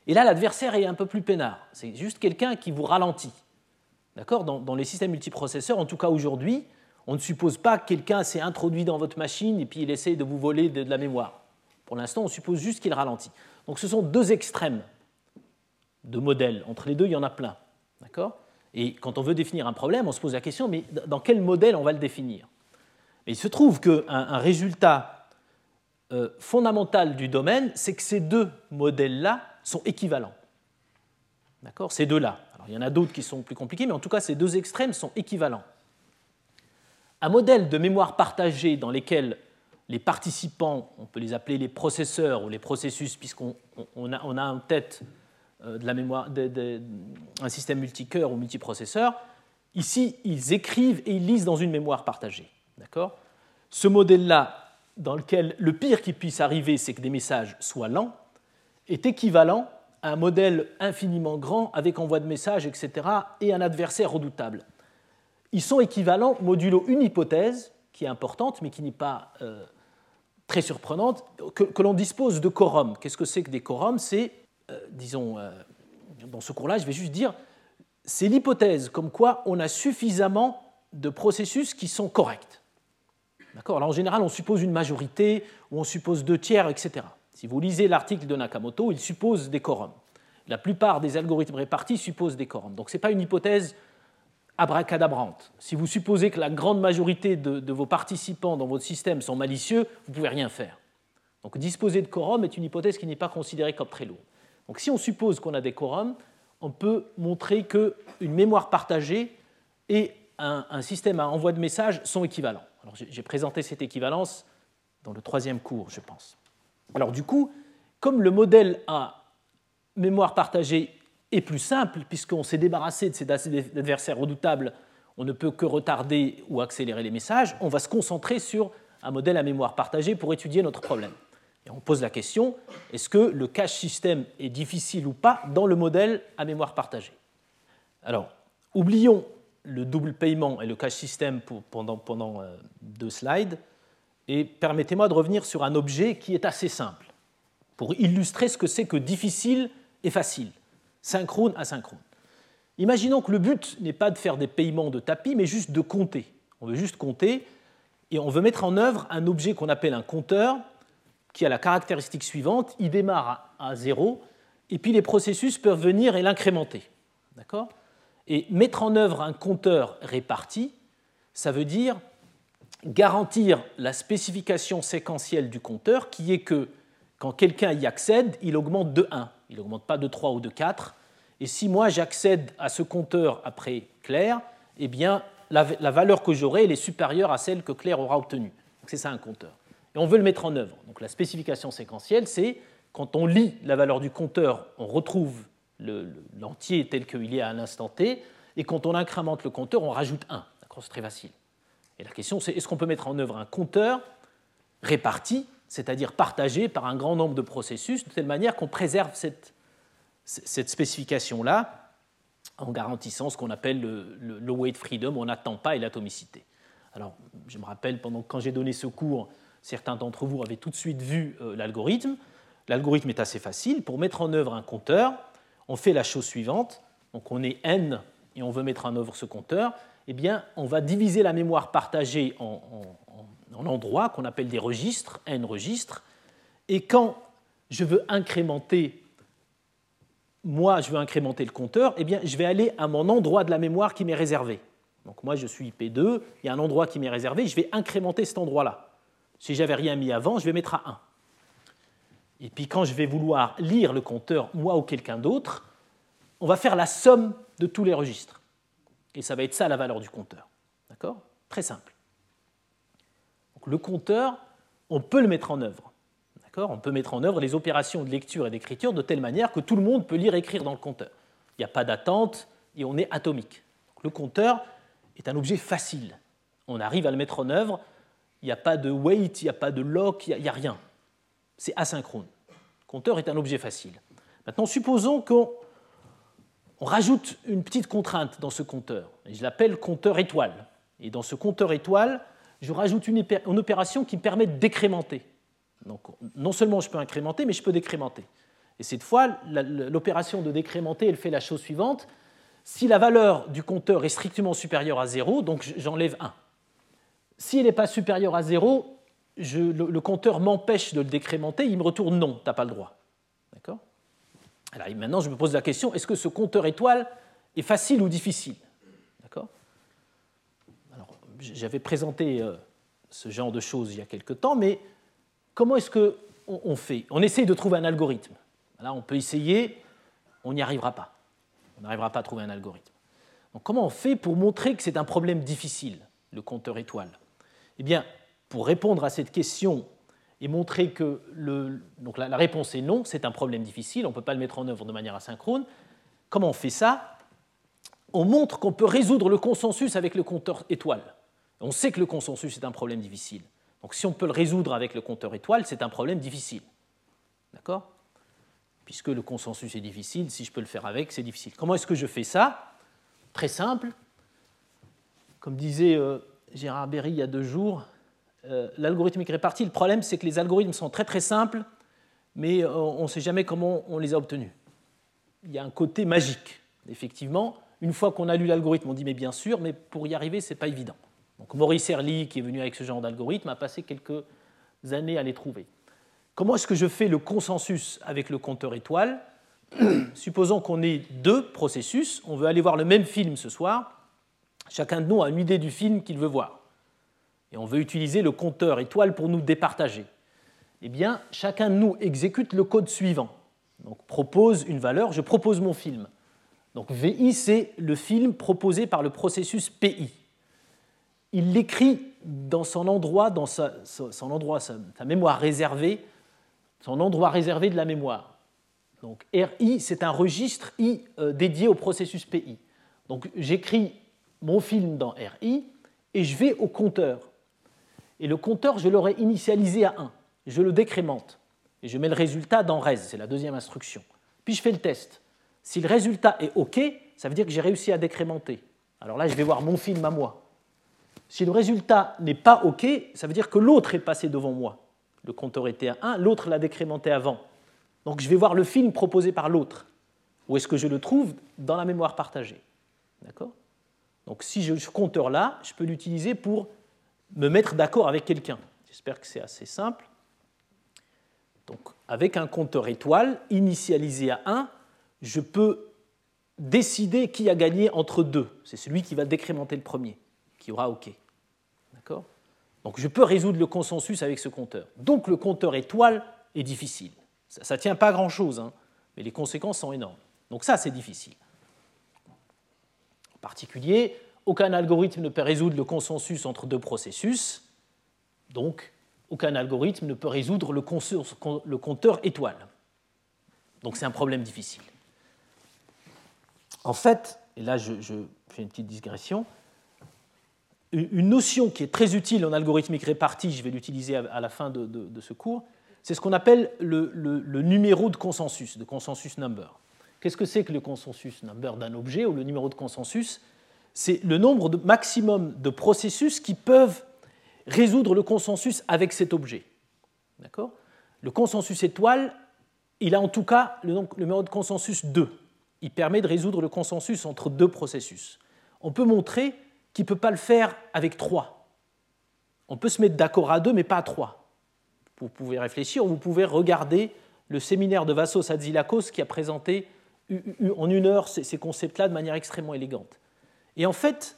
Et là, l'adversaire est un peu plus peinard. C'est juste quelqu'un qui vous ralentit. D'accord? Dans, les systèmes multiprocesseurs, en tout cas aujourd'hui, on ne suppose pas que quelqu'un s'est introduit dans votre machine et puis il essaie de vous voler de, de la mémoire. Pour l'instant, on suppose juste qu'il ralentit. Donc ce sont deux extrêmes de modèles. Entre les deux, il y en a plein. D'accord? Et quand on veut définir un problème, on se pose la question, mais dans quel modèle on va le définir? Il se trouve qu'un un résultat euh, fondamental du domaine, c'est que ces deux modèles-là sont équivalents. D'accord? Ces deux-là. Alors, il y en a d'autres qui sont plus compliqués, mais en tout cas, ces deux extrêmes sont équivalents. Un modèle de mémoire partagée dans lequel les participants, on peut les appeler les processeurs ou les processus, puisqu'on a, on a en tête de la mémoire, un système multicœur ou multiprocesseur. Ici, ils écrivent et ils lisent dans une mémoire partagée. D'accord? Ce modèle-là, dans lequel le pire qui puisse arriver, c'est que des messages soient lents, est équivalent à un modèle infiniment grand avec envoi de messages, etc., et un adversaire redoutable. Ils sont équivalents modulo une hypothèse qui est importante, mais qui n'est pas euh, très surprenante, que, l'on dispose de quorum. Qu'est-ce que c'est que des quorums? C'est euh, disons, euh, dans ce cours-là, je vais juste dire, c'est l'hypothèse comme quoi on a suffisamment de processus qui sont corrects. D'accord? Alors en général, on suppose une majorité, ou on suppose deux tiers, etc. Si vous lisez l'article de Nakamoto, il suppose des quorums. La plupart des algorithmes répartis supposent des quorums. Donc ce n'est pas une hypothèse abracadabrante. Si vous supposez que la grande majorité de, vos participants dans votre système sont malicieux, vous ne pouvez rien faire. Donc disposer de quorum est une hypothèse qui n'est pas considérée comme très lourde. Donc si on suppose qu'on a des quorums, on peut montrer qu'une mémoire partagée et un, système à envoi de messages sont équivalents. J'ai présenté cette équivalence dans le troisième cours, je pense. Alors du coup, comme le modèle à mémoire partagée est plus simple, puisqu'on s'est débarrassé de ces adversaires redoutables, on ne peut que retarder ou accélérer les messages, on va se concentrer sur un modèle à mémoire partagée pour étudier notre problème. On pose la question, est-ce que le cache système est difficile ou pas dans le modèle à mémoire partagée? Alors, oublions le double paiement et le cache système pendant, pendant euh, deux slides, et permettez-moi de revenir sur un objet qui est assez simple, pour illustrer ce que c'est que difficile et facile synchrone, asynchrone. Imaginons que le but n'est pas de faire des paiements de tapis, mais juste de compter. On veut juste compter et on veut mettre en œuvre un objet qu'on appelle un compteur qui a la caractéristique suivante, il démarre à 0 et puis les processus peuvent venir et l'incrémenter. D'accord? Et mettre en œuvre un compteur réparti, ça veut dire garantir la spécification séquentielle du compteur qui est que quand quelqu'un y accède, il augmente de 1. Il n'augmente pas de 3 ou de 4. Et si moi j'accède à ce compteur après Claire, eh la, valeur que j'aurai est supérieure à celle que Claire aura obtenue. C'est ça un compteur. Et on veut le mettre en œuvre. Donc la spécification séquentielle, c'est quand on lit la valeur du compteur, on retrouve l'entier tel qu'il est à un instant t, et quand on incrémente le compteur, on rajoute 1. C'est très facile. Et la question, c'est est-ce qu'on peut mettre en œuvre un compteur réparti c'est-à-dire partagé par un grand nombre de processus, de telle manière qu'on préserve cette, spécification-là en garantissant ce qu'on appelle le, low weight freedom, on n'attend pas et l'atomicité. Alors, je me rappelle, pendant quand j'ai donné ce cours, certains d'entre vous avaient tout de suite vu euh, l'algorithme. L'algorithme est assez facile. Pour mettre en œuvre un compteur, on fait la chose suivante. Donc, on est n et on veut mettre en œuvre ce compteur. Eh bien, on va diviser la mémoire partagée en, en endroits qu'on appelle des registres, n registres, et quand je veux incrémenter, moi je veux incrémenter le compteur, eh bien je vais aller à mon endroit de la mémoire qui m'est réservé. Donc moi je suis IP2, il y a un endroit qui m'est réservé, je vais incrémenter cet endroit-là. Si j'avais rien mis avant, je vais mettre à 1. Et puis quand je vais vouloir lire le compteur, moi ou quelqu'un d'autre, on va faire la somme de tous les registres. Et ça va être ça la valeur du compteur. D'accord? Très simple le compteur, on peut le mettre en œuvre. On peut mettre en œuvre les opérations de lecture et d'écriture de telle manière que tout le monde peut lire et écrire dans le compteur. Il n'y a pas d'attente et on est atomique. le compteur est un objet facile. On arrive à le mettre en œuvre. Il n'y a pas de wait, il n'y a pas de lock, il n'y a, rien. C'est asynchrone. Le compteur est un objet facile. Maintenant, supposons qu'on rajoute une petite contrainte dans ce compteur. Je l'appelle compteur étoile. Et dans ce compteur étoile, je rajoute une, opération qui me permet de décrémenter. Donc, non seulement je peux incrémenter, mais je peux décrémenter. Et cette fois, l'opération de décrémenter, elle fait la chose suivante. Si la valeur du compteur est strictement supérieure à 0, donc j'enlève 1. S'il n'est pas supérieur à 0, le, compteur m'empêche de le décrémenter, il me retourne non, tu n'as pas le droit. D'accord? Alors maintenant, je me pose la question, est-ce que ce compteur étoile est facile ou difficile? J'avais présenté euh, ce genre de choses il y a quelque temps, mais comment est-ce qu'on fait? On essaye de trouver un algorithme. Là, on peut essayer, on n'y arrivera pas. On n'arrivera pas à trouver un algorithme. Donc, comment on fait pour montrer que c'est un problème difficile, le compteur étoile? Eh bien, pour répondre à cette question et montrer que le, donc la, réponse est non, c'est un problème difficile, on ne peut pas le mettre en œuvre de manière asynchrone, comment on fait ça? On montre qu'on peut résoudre le consensus avec le compteur étoile. On sait que le consensus est un problème difficile. Donc si on peut le résoudre avec le compteur étoile, c'est un problème difficile. D'accord? Puisque le consensus est difficile, si je peux le faire avec, c'est difficile. Comment est-ce que je fais ça? Très simple. Comme disait euh, Gérard Berry il y a deux jours, euh, l'algorithmique répartie, le problème c'est que les algorithmes sont très très simples, mais euh, on ne sait jamais comment on les a obtenus. Il y a un côté magique, effectivement. Une fois qu'on a lu l'algorithme, on dit mais bien sûr, mais pour y arriver, ce n'est pas évident. Donc Maurice Herly, qui est venu avec ce genre d'algorithme, a passé quelques années à les trouver. Comment est-ce que je fais le consensus avec le compteur étoile? Supposons qu'on ait deux processus, on veut aller voir le même film ce soir, Chacun de nous a une idée du film qu'il veut voir. Et on veut utiliser le compteur étoile pour nous départager. Eh bien, chacun de nous exécute le code suivant. Donc, propose une valeur, je propose mon film. Donc, VI, c'est le film proposé par le processus PI. Il l'écrit dans son endroit, dans sa, son endroit, sa mémoire réservée, son endroit réservé de la mémoire. Donc RI, c'est un registre I euh, dédié au processus PI. Donc j'écris mon film dans RI et je vais au compteur. Et le compteur, je l'aurais initialisé à 1. Je le décrémente. Et je mets le résultat dans res, c'est la deuxième instruction. Puis je fais le test. Si le résultat est OK, ça veut dire que j'ai réussi à décrémenter. Alors là, je vais voir mon film à moi. Si le résultat n'est pas OK, ça veut dire que l'autre est passé devant moi. Le compteur était à 1, l'autre l'a décrémenté avant. Donc je vais voir le film proposé par l'autre. Où est-ce que je le trouve Dans la mémoire partagée. D'accord? Donc si je ce compteur-là, je peux l'utiliser pour me mettre d'accord avec quelqu'un. J'espère que c'est assez simple. Donc avec un compteur étoile initialisé à 1, je peux décider qui a gagné entre deux. C'est celui qui va décrémenter le premier, qui aura OK. D'accord? Donc je peux résoudre le consensus avec ce compteur. Donc le compteur étoile est difficile. Ça ne tient pas à grand-chose, hein, mais les conséquences sont énormes. Donc ça, c'est difficile. En particulier, aucun algorithme ne peut résoudre le consensus entre deux processus, donc aucun algorithme ne peut résoudre le, compteur étoile. Donc c'est un problème difficile. En fait, et là je, fais une petite digression, une notion qui est très utile en algorithmique répartie, je vais l'utiliser à la fin de ce cours, c'est ce qu'on appelle le, numéro de consensus, de consensus number. Qu'est-ce que c'est que le consensus number d'un objet ou le numéro de consensus? C'est le nombre maximum de processus qui peuvent résoudre le consensus avec cet objet. D'accord? Le consensus étoile, il a en tout cas le, numéro de consensus 2. Il permet de résoudre le consensus entre deux processus. On peut montrer qu'il ne peut pas le faire avec trois. On peut se mettre d'accord à deux, mais pas à trois vous pouvez réfléchir, vous pouvez regarder le séminaire de Vassos Adzilakos qui a présenté en une heure ces concepts-là de manière extrêmement élégante. Et en fait,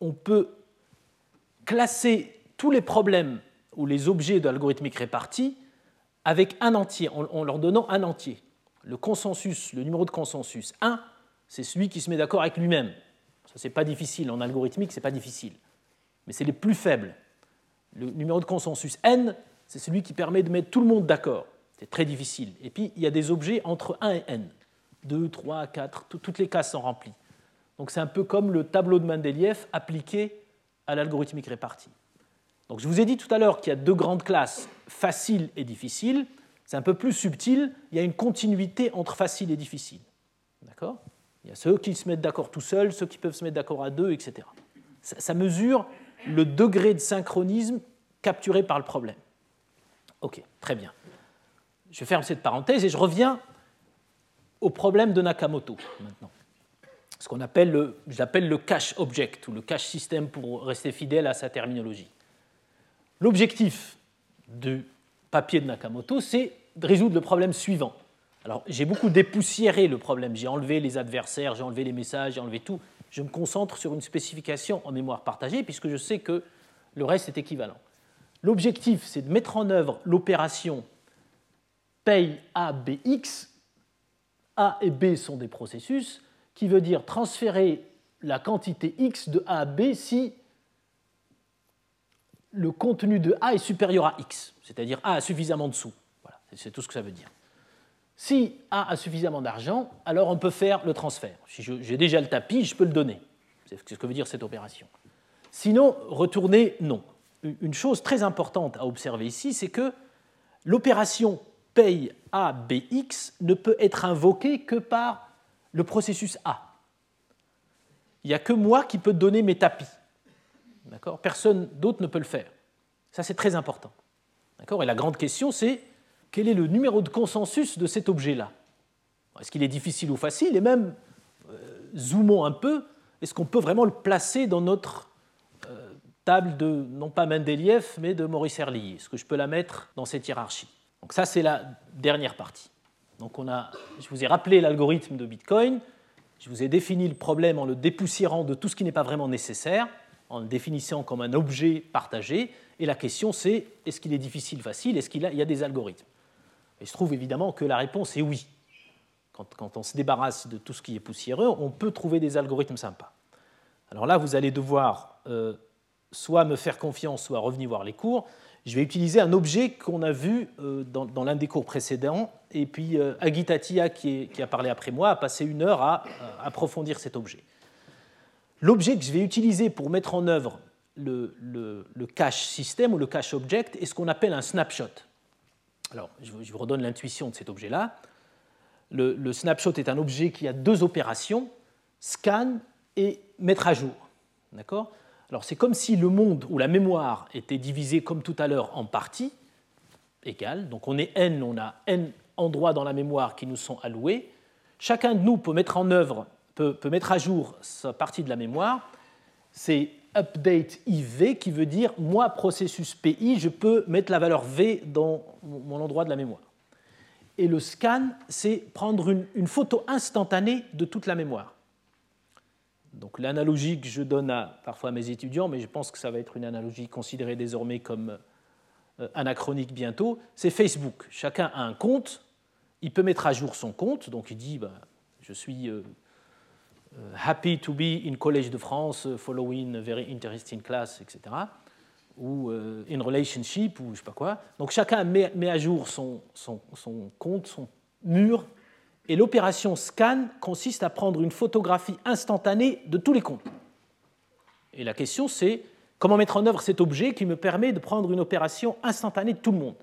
on peut classer tous les problèmes ou les objets de l'algorithmique répartie avec un entier, en leur donnant un entier. Le consensus, le numéro de consensus 1, c'est celui qui se met d'accord avec lui-même. Ça, c'est pas difficile. En algorithmique, c'est pas difficile. Mais c'est les plus faibles. Le numéro de consensus n, c'est celui qui permet de mettre tout le monde d'accord. C'est très difficile. Et puis, il y a des objets entre 1 et n. 2, 3, 4, toutes les cases sont remplies. Donc c'est un peu comme le tableau de Mendeleïev appliqué à l'algorithmique répartie. Donc je vous ai dit tout à l'heure qu'il y a deux grandes classes, facile et difficile. C'est un peu plus subtil, il y a une continuité entre facile et difficile. D'accord? Il y a ceux qui se mettent d'accord tout seuls, ceux qui peuvent se mettre d'accord à deux, etc. ça mesure le degré de synchronisme capturé par le problème. Ok, très bien. Je ferme cette parenthèse et je reviens au problème de Nakamoto maintenant. Ce qu'on appelle le, j'appelle le cache object ou le cache system pour rester fidèle à sa terminologie. L'objectif du papier de Nakamoto, c'est de résoudre le problème suivant. Alors, j'ai beaucoup dépoussiéré le problème. J'ai enlevé les adversaires, j'ai enlevé les messages, j'ai enlevé tout. Je me concentre sur une spécification en mémoire partagée puisque je sais que le reste est équivalent. L'objectif, c'est de mettre en œuvre l'opération paye A, BX. A et B sont des processus, qui veut dire transférer la quantité X de A à B si le contenu de A est supérieur à X, c'est-à-dire A a suffisamment de sous. Voilà, c'est tout ce que ça veut dire. Si A a suffisamment d'argent, alors on peut faire le transfert. Si j'ai déjà le tapis, je peux le donner. C'est ce que veut dire cette opération. Sinon, retourner non une chose très importante à observer ici, c'est que l'opération paye A, BX ne peut être invoquée que par le processus A. Il n'y a que moi qui peux donner mes tapis. Personne d'autre ne peut le faire. Ça, c'est très important. Et la grande question, c'est quel est le numéro de consensus de cet objet-là? Est-ce qu'il est difficile ou facile? Et même, euh, zoomons un peu, est-ce qu'on peut vraiment le placer dans notre table de, non pas Mendeleïev, mais de Maurice Herlihy. Est-ce que je peux la mettre dans cette hiérarchie? Donc ça, c'est la dernière partie. Donc on a, je vous ai rappelé l'algorithme de Bitcoin. Je vous ai défini le problème en le dépoussiérant de tout ce qui n'est pas vraiment nécessaire, en le définissant comme un objet partagé. Et la question, c'est est-ce qu'il est difficile, facile? Est-ce qu'il y a des algorithmes? Et il se trouve évidemment que la réponse est oui. Quand, on se débarrasse de tout ce qui est poussiéreux, on peut trouver des algorithmes sympas. Alors là, vous allez devoir euh, soit me faire confiance, soit revenir voir les cours. Je vais utiliser un objet qu'on a vu euh, dans, l'un des cours précédents, et puis euh, Agitatia, qui, a parlé après moi, a passé une heure à, approfondir cet objet. L'objet que je vais utiliser pour mettre en œuvre le, cache système ou le cache object est ce qu'on appelle un snapshot. Alors, je vous redonne l'intuition de cet objet-là le, snapshot est un objet qui a deux opérations, scan et mettre à jour. D'accord? Alors c'est comme si le monde ou la mémoire était divisé comme tout à l'heure en parties égales. Donc on est n, on a n endroits dans la mémoire qui nous sont alloués. Chacun de nous peut mettre en œuvre, peut, mettre à jour sa partie de la mémoire. C'est update IV qui veut dire moi processus PI, je peux mettre la valeur V dans mon endroit de la mémoire. Et le scan, c'est prendre une, photo instantanée de toute la mémoire. Donc l'analogie que je donne à, parfois à mes étudiants, mais je pense que ça va être une analogie considérée désormais comme euh, anachronique bientôt, c'est Facebook. Chacun a un compte, il peut mettre à jour son compte, donc il dit bah, je suis euh, euh, happy to be in Collège de France, following a very interesting class, etc ou in relationship ou je sais pas quoi. Donc chacun met, à jour son, compte, son mur, et l'opération scan consiste à prendre une photographie instantanée de tous les comptes. Et la question c'est comment mettre en œuvre cet objet qui me permet de prendre une opération instantanée de tout le monde?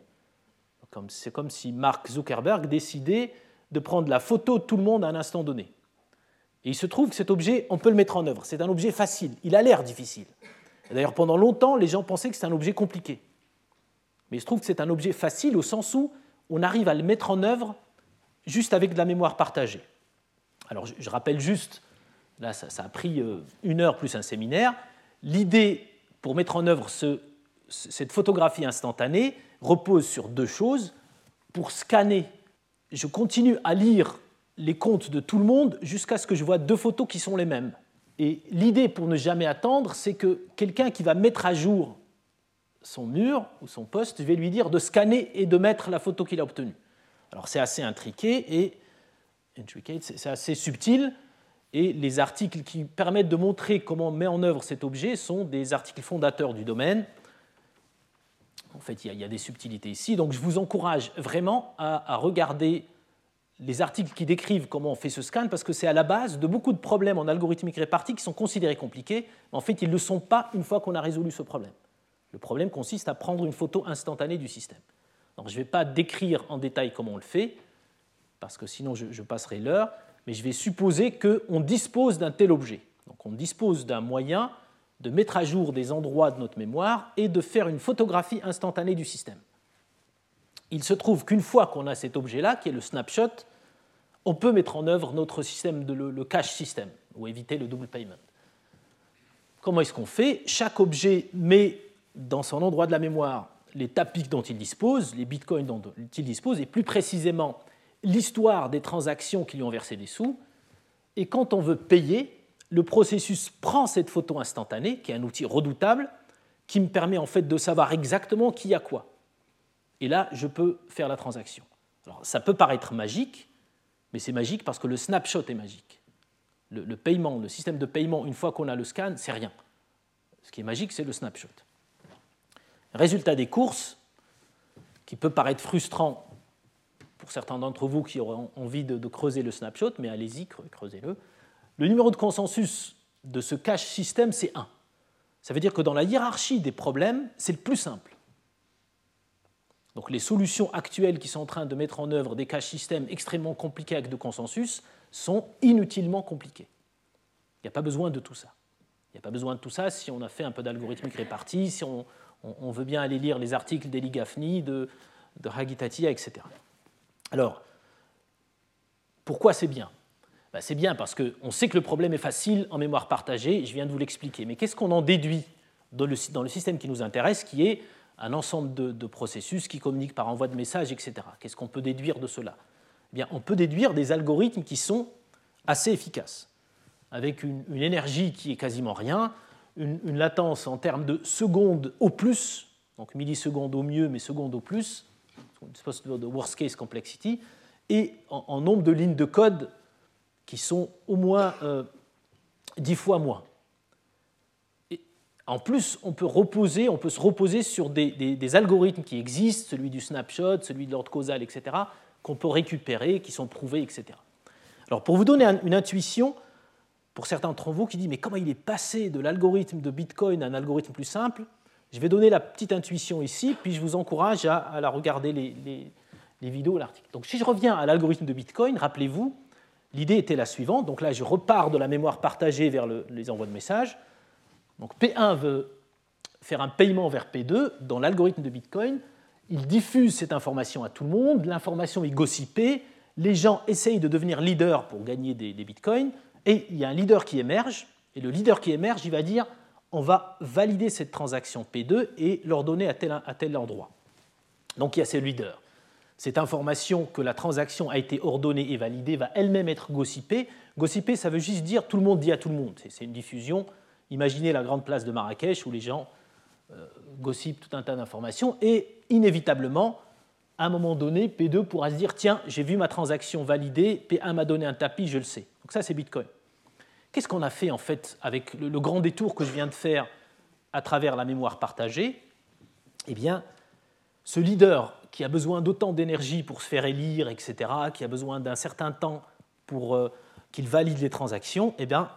C'est comme si Mark Zuckerberg décidait de prendre la photo de tout le monde à un instant donné. Et il se trouve que cet objet, on peut le mettre en œuvre. C'est un objet facile. Il a l'air difficile. D'ailleurs, pendant longtemps, les gens pensaient que c'était un objet compliqué. Mais il se trouve que c'est un objet facile au sens où on arrive à le mettre en œuvre juste avec de la mémoire partagée. Alors, je, rappelle juste, là, ça, a pris euh, une heure plus un séminaire. L'idée pour mettre en œuvre cette photographie instantanée repose sur deux choses. Pour scanner, je continue à lire les comptes de tout le monde jusqu'à ce que je vois deux photos qui sont les mêmes. Et l'idée pour ne jamais attendre, c'est que quelqu'un qui va mettre à jour son mur ou son poste, je vais lui dire de scanner et de mettre la photo qu'il a obtenue. Alors c'est assez intriqué et c'est assez subtil. Et les articles qui permettent de montrer comment on met en œuvre cet objet sont des articles fondateurs du domaine. En fait, il y a, des subtilités ici. Donc je vous encourage vraiment à regarder les articles qui décrivent comment on fait ce scan, parce que c'est à la base de beaucoup de problèmes en algorithmique répartie qui sont considérés compliqués, mais en fait ils ne le sont pas une fois qu'on a résolu ce problème. Le problème consiste à prendre une photo instantanée du système. Je ne vais pas décrire en détail comment on le fait, parce que sinon je, passerai l'heure, mais je vais supposer qu'on dispose d'un tel objet. Donc on dispose d'un moyen de mettre à jour des endroits de notre mémoire et de faire une photographie instantanée du système. Il se trouve qu'une fois qu'on a cet objet-là, qui est le snapshot, on peut mettre en œuvre notre système, de le, cache système, ou éviter le double payment. Comment est-ce qu'on fait? Chaque objet met dans son endroit de la mémoire les tapis dont il dispose, les bitcoins dont il dispose, et plus précisément l'histoire des transactions qui lui ont versé des sous. Et quand on veut payer, le processus prend cette photo instantanée, qui est un outil redoutable, qui me permet en fait de savoir exactement qui a quoi. Et là, je peux faire la transaction. Alors, ça peut paraître magique, mais c'est magique parce que le snapshot est magique. Le, paiement, le système de paiement, une fois qu'on a le scan, c'est rien. Ce qui est magique, c'est le snapshot. Résultat des courses, qui peut paraître frustrant pour certains d'entre vous qui auront envie de, creuser le snapshot, mais allez-y, creusez-le. Le numéro de consensus de ce cache système, c'est 1. Ça veut dire que dans la hiérarchie des problèmes, c'est le plus simple. Donc les solutions actuelles qui sont en train de mettre en œuvre des caches systèmes extrêmement compliqués avec de consensus sont inutilement compliquées. Il n'y a pas besoin de tout ça. Il n'y a pas besoin de tout ça si on a fait un peu d'algorithmique répartie, si on, veut bien aller lire les articles d'Eli Gafni, de, de Hagitatia, etc. Alors, pourquoi c'est bien? Ben, C'est bien parce qu'on sait que le problème est facile en mémoire partagée, je viens de vous l'expliquer. Mais qu'est-ce qu'on en déduit dans le, système qui nous intéresse, qui est un ensemble de, processus qui communiquent par envoi de messages, etc. Qu'est-ce qu'on peut déduire de cela? Eh bien, On peut déduire des algorithmes qui sont assez efficace, avec une, énergie qui est quasiment rien, une, latence en termes de secondes au plus, donc millisecondes au mieux, mais secondes au plus, une espèce de worst case complexity, et en, nombre de lignes de code qui sont au moins euh, dix fois moins. En plus, on peut, reposer, on peut se reposer sur des, algorithmes qui existent, celui du snapshot, celui de l'ordre causal, etc., qu'on peut récupérer, qui sont prouvés, etc. Alors, pour vous donner une intuition, pour certains d'entre vous qui disent mais comment il est passé de l'algorithme de Bitcoin à un algorithme plus simple, je vais donner la petite intuition ici, puis je vous encourage à, la regarder les, vidéos, l'article. Donc si je reviens à l'algorithme de Bitcoin, rappelez-vous, l'idée était la suivante. Donc là, je repars de la mémoire partagée vers les envois de messages. Donc P1 veut faire un paiement vers P2 dans l'algorithme de Bitcoin. Il diffuse cette information à tout le monde, l'information est gossipée, les gens essayent de devenir leader pour gagner des, bitcoins, et il y a un leader qui émerge, et le leader qui émerge, il va dire on va valider cette transaction P2 et l'ordonner à tel, à tel endroit. Donc il y a ce leader cette information que la transaction a été ordonnée et validée va elle-même être gossipée. Gossiper, ça veut juste dire tout le monde dit à tout le monde. C'est une diffusion. Imaginez la grande place de Marrakech où les gens euh, gossipent tout un tas d'informations et inévitablement, à un moment donné, P2 pourra se dire tiens, j'ai vu ma transaction validée, P1 m'a donné un tapis, je le sais. Donc ça, c'est Bitcoin. Qu'est-ce qu'on a fait en fait avec le, grand détour que je viens de faire à travers la mémoire partagée? Eh bien, ce leader qui a besoin d'autant d'énergie pour se faire élire, etc., qui a besoin d'un certain temps pour euh, qu'il valide les transactions, eh bien,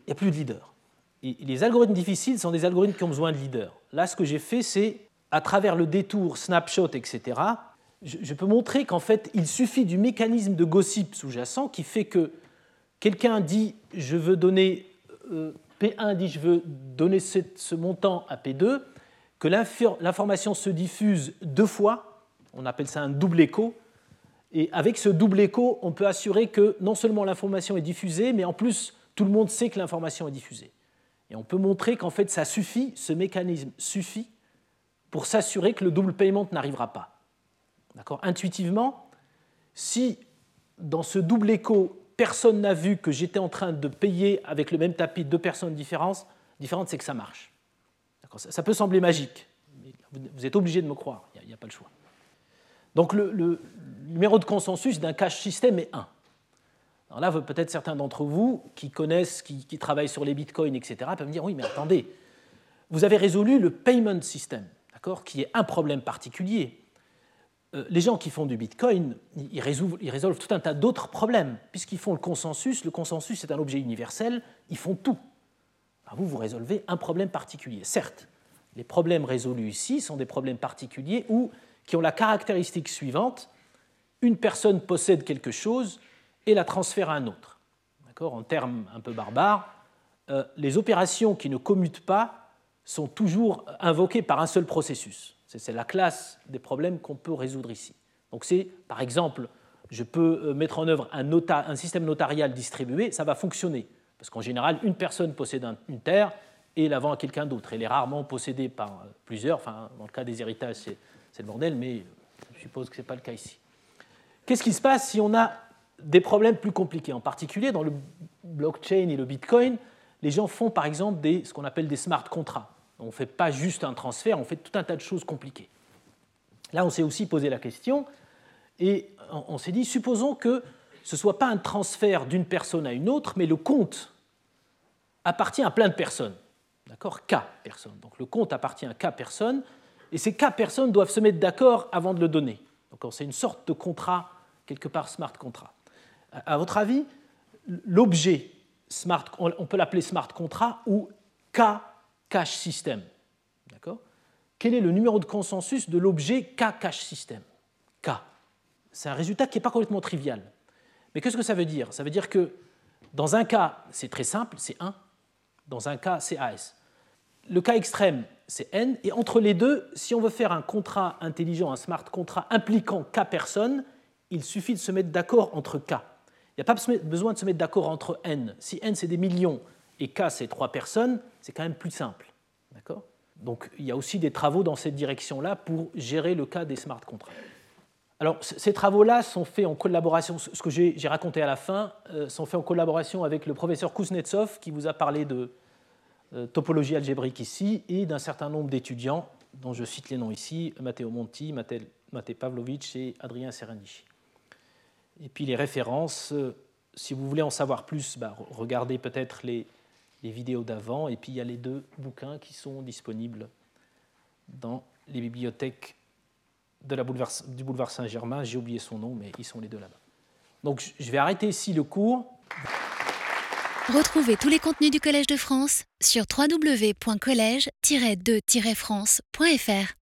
il n'y a plus de leader. Et les algorithmes difficiles sont des algorithmes qui ont besoin de leader. Là, ce que j'ai fait, c'est, à travers le détour, snapshot, etc., je, peux montrer qu'en fait, il suffit du mécanisme de gossip sous-jacent qui fait que quelqu'un dit je veux donner, euh, P1 dit je veux donner ce montant à P2, que l'information se diffuse deux fois on appelle ça un double écho. Et avec ce double écho, on peut assurer que non seulement l'information est diffusée, mais en plus, tout le monde sait que l'information est diffusée. Et on peut montrer qu'en fait, ça suffit, ce mécanisme suffit pour s'assurer que le double paiement n'arrivera pas. D'accord? Intuitivement, si dans ce double écho, personne n'a vu que j'étais en train de payer avec le même tapis deux personnes différentes, différentes c'est que ça marche. Ça, ça peut sembler magique, mais vous êtes obligé de me croire, il n'y a, pas le choix. Donc le, numéro de consensus d'un cache système est 1. Alors là, peut-être certains d'entre vous qui connaissent, qui, travaillent sur les bitcoins, etc., peuvent me dire oui, mais attendez, vous avez résolu le payment system, qui est un problème particulier. Euh, les gens qui font du bitcoin, ils résolvent, tout un tas d'autres problèmes, puisqu'ils font le consensus. Le consensus est un objet universel, ils font tout. vous, vous résolvez un problème particulier. Certes, les problèmes résolus ici sont des problèmes particuliers où qui ont la caractéristique suivante une personne possède quelque chose et la transfère à un autre. En termes un peu barbares, euh, les opérations qui ne commutent pas sont toujours invoquées par un seul processus. C'est la classe des problèmes qu'on peut résoudre ici. Donc c'est, par exemple, je peux euh, mettre en œuvre un, système notarial distribué, ça va fonctionner. Parce qu'en général, une personne possède une terre et la vend à quelqu'un d'autre. Elle est rarement possédée par euh, plusieurs. Enfin, dans le cas des héritages, c'est le bordel, mais je suppose que ce n'est pas le cas ici. Qu'est-ce qui se passe si on a des problèmes plus compliqués? En particulier, dans le blockchain et le bitcoin, les gens font par exemple ce qu'on appelle des smart contracts. On ne fait pas juste un transfert, on fait tout un tas de choses compliquées. Là, on s'est aussi posé la question et on s'est dit, supposons que ce ne soit pas un transfert d'une personne à une autre, mais le compte appartient à plein de personnes. D'accord? K personnes. Donc le compte appartient à K personnes et ces cas personnes doivent se mettre d'accord avant de le donner. Donc c'est une sorte de contrat, quelque part smart contract. À votre avis, l'objet smart, on peut l'appeler smart contract ou K cache system. D'accord? Quel est le numéro de consensus de l'objet K cache system K. C'est un résultat qui n'est pas complètement trivial. Mais qu'est-ce que ça veut dire? Ça veut dire que dans un cas, c'est très simple, c'est 1. Dans un cas, c'est AS. Le cas extrême, c'est n, et entre les deux, si on veut faire un contrat intelligent, un smart contract impliquant k personnes, il suffit de se mettre d'accord entre k. Il n'y a pas besoin de se mettre d'accord entre n. Si n c'est des millions et k c'est trois personnes, c'est quand même plus simple. Donc il y a aussi des travaux dans cette direction-là pour gérer le cas des smart contracts. Alors, ces travaux-là sont faits en collaboration, ce que j'ai raconté à la fin, euh, sont faits en collaboration avec le professeur Kuznetsov qui vous a parlé de euh, topologie algébrique ici et d'un certain nombre d'étudiants dont je cite les noms ici, Matteo Monti, Maté Pavlovic et Adrien Serenici. Et puis les références, euh, si vous voulez en savoir plus, bah, regardez peut-être les, les vidéos d'avant, et puis il y a les deux bouquins qui sont disponibles dans les bibliothèques de la boulevard, du boulevard Saint-Germain. J'ai oublié son nom, mais ils sont les deux là-bas. Donc je vais arrêter ici le cours. Retrouvez tous les contenus du Collège de France sur www.colège-2-france.fr.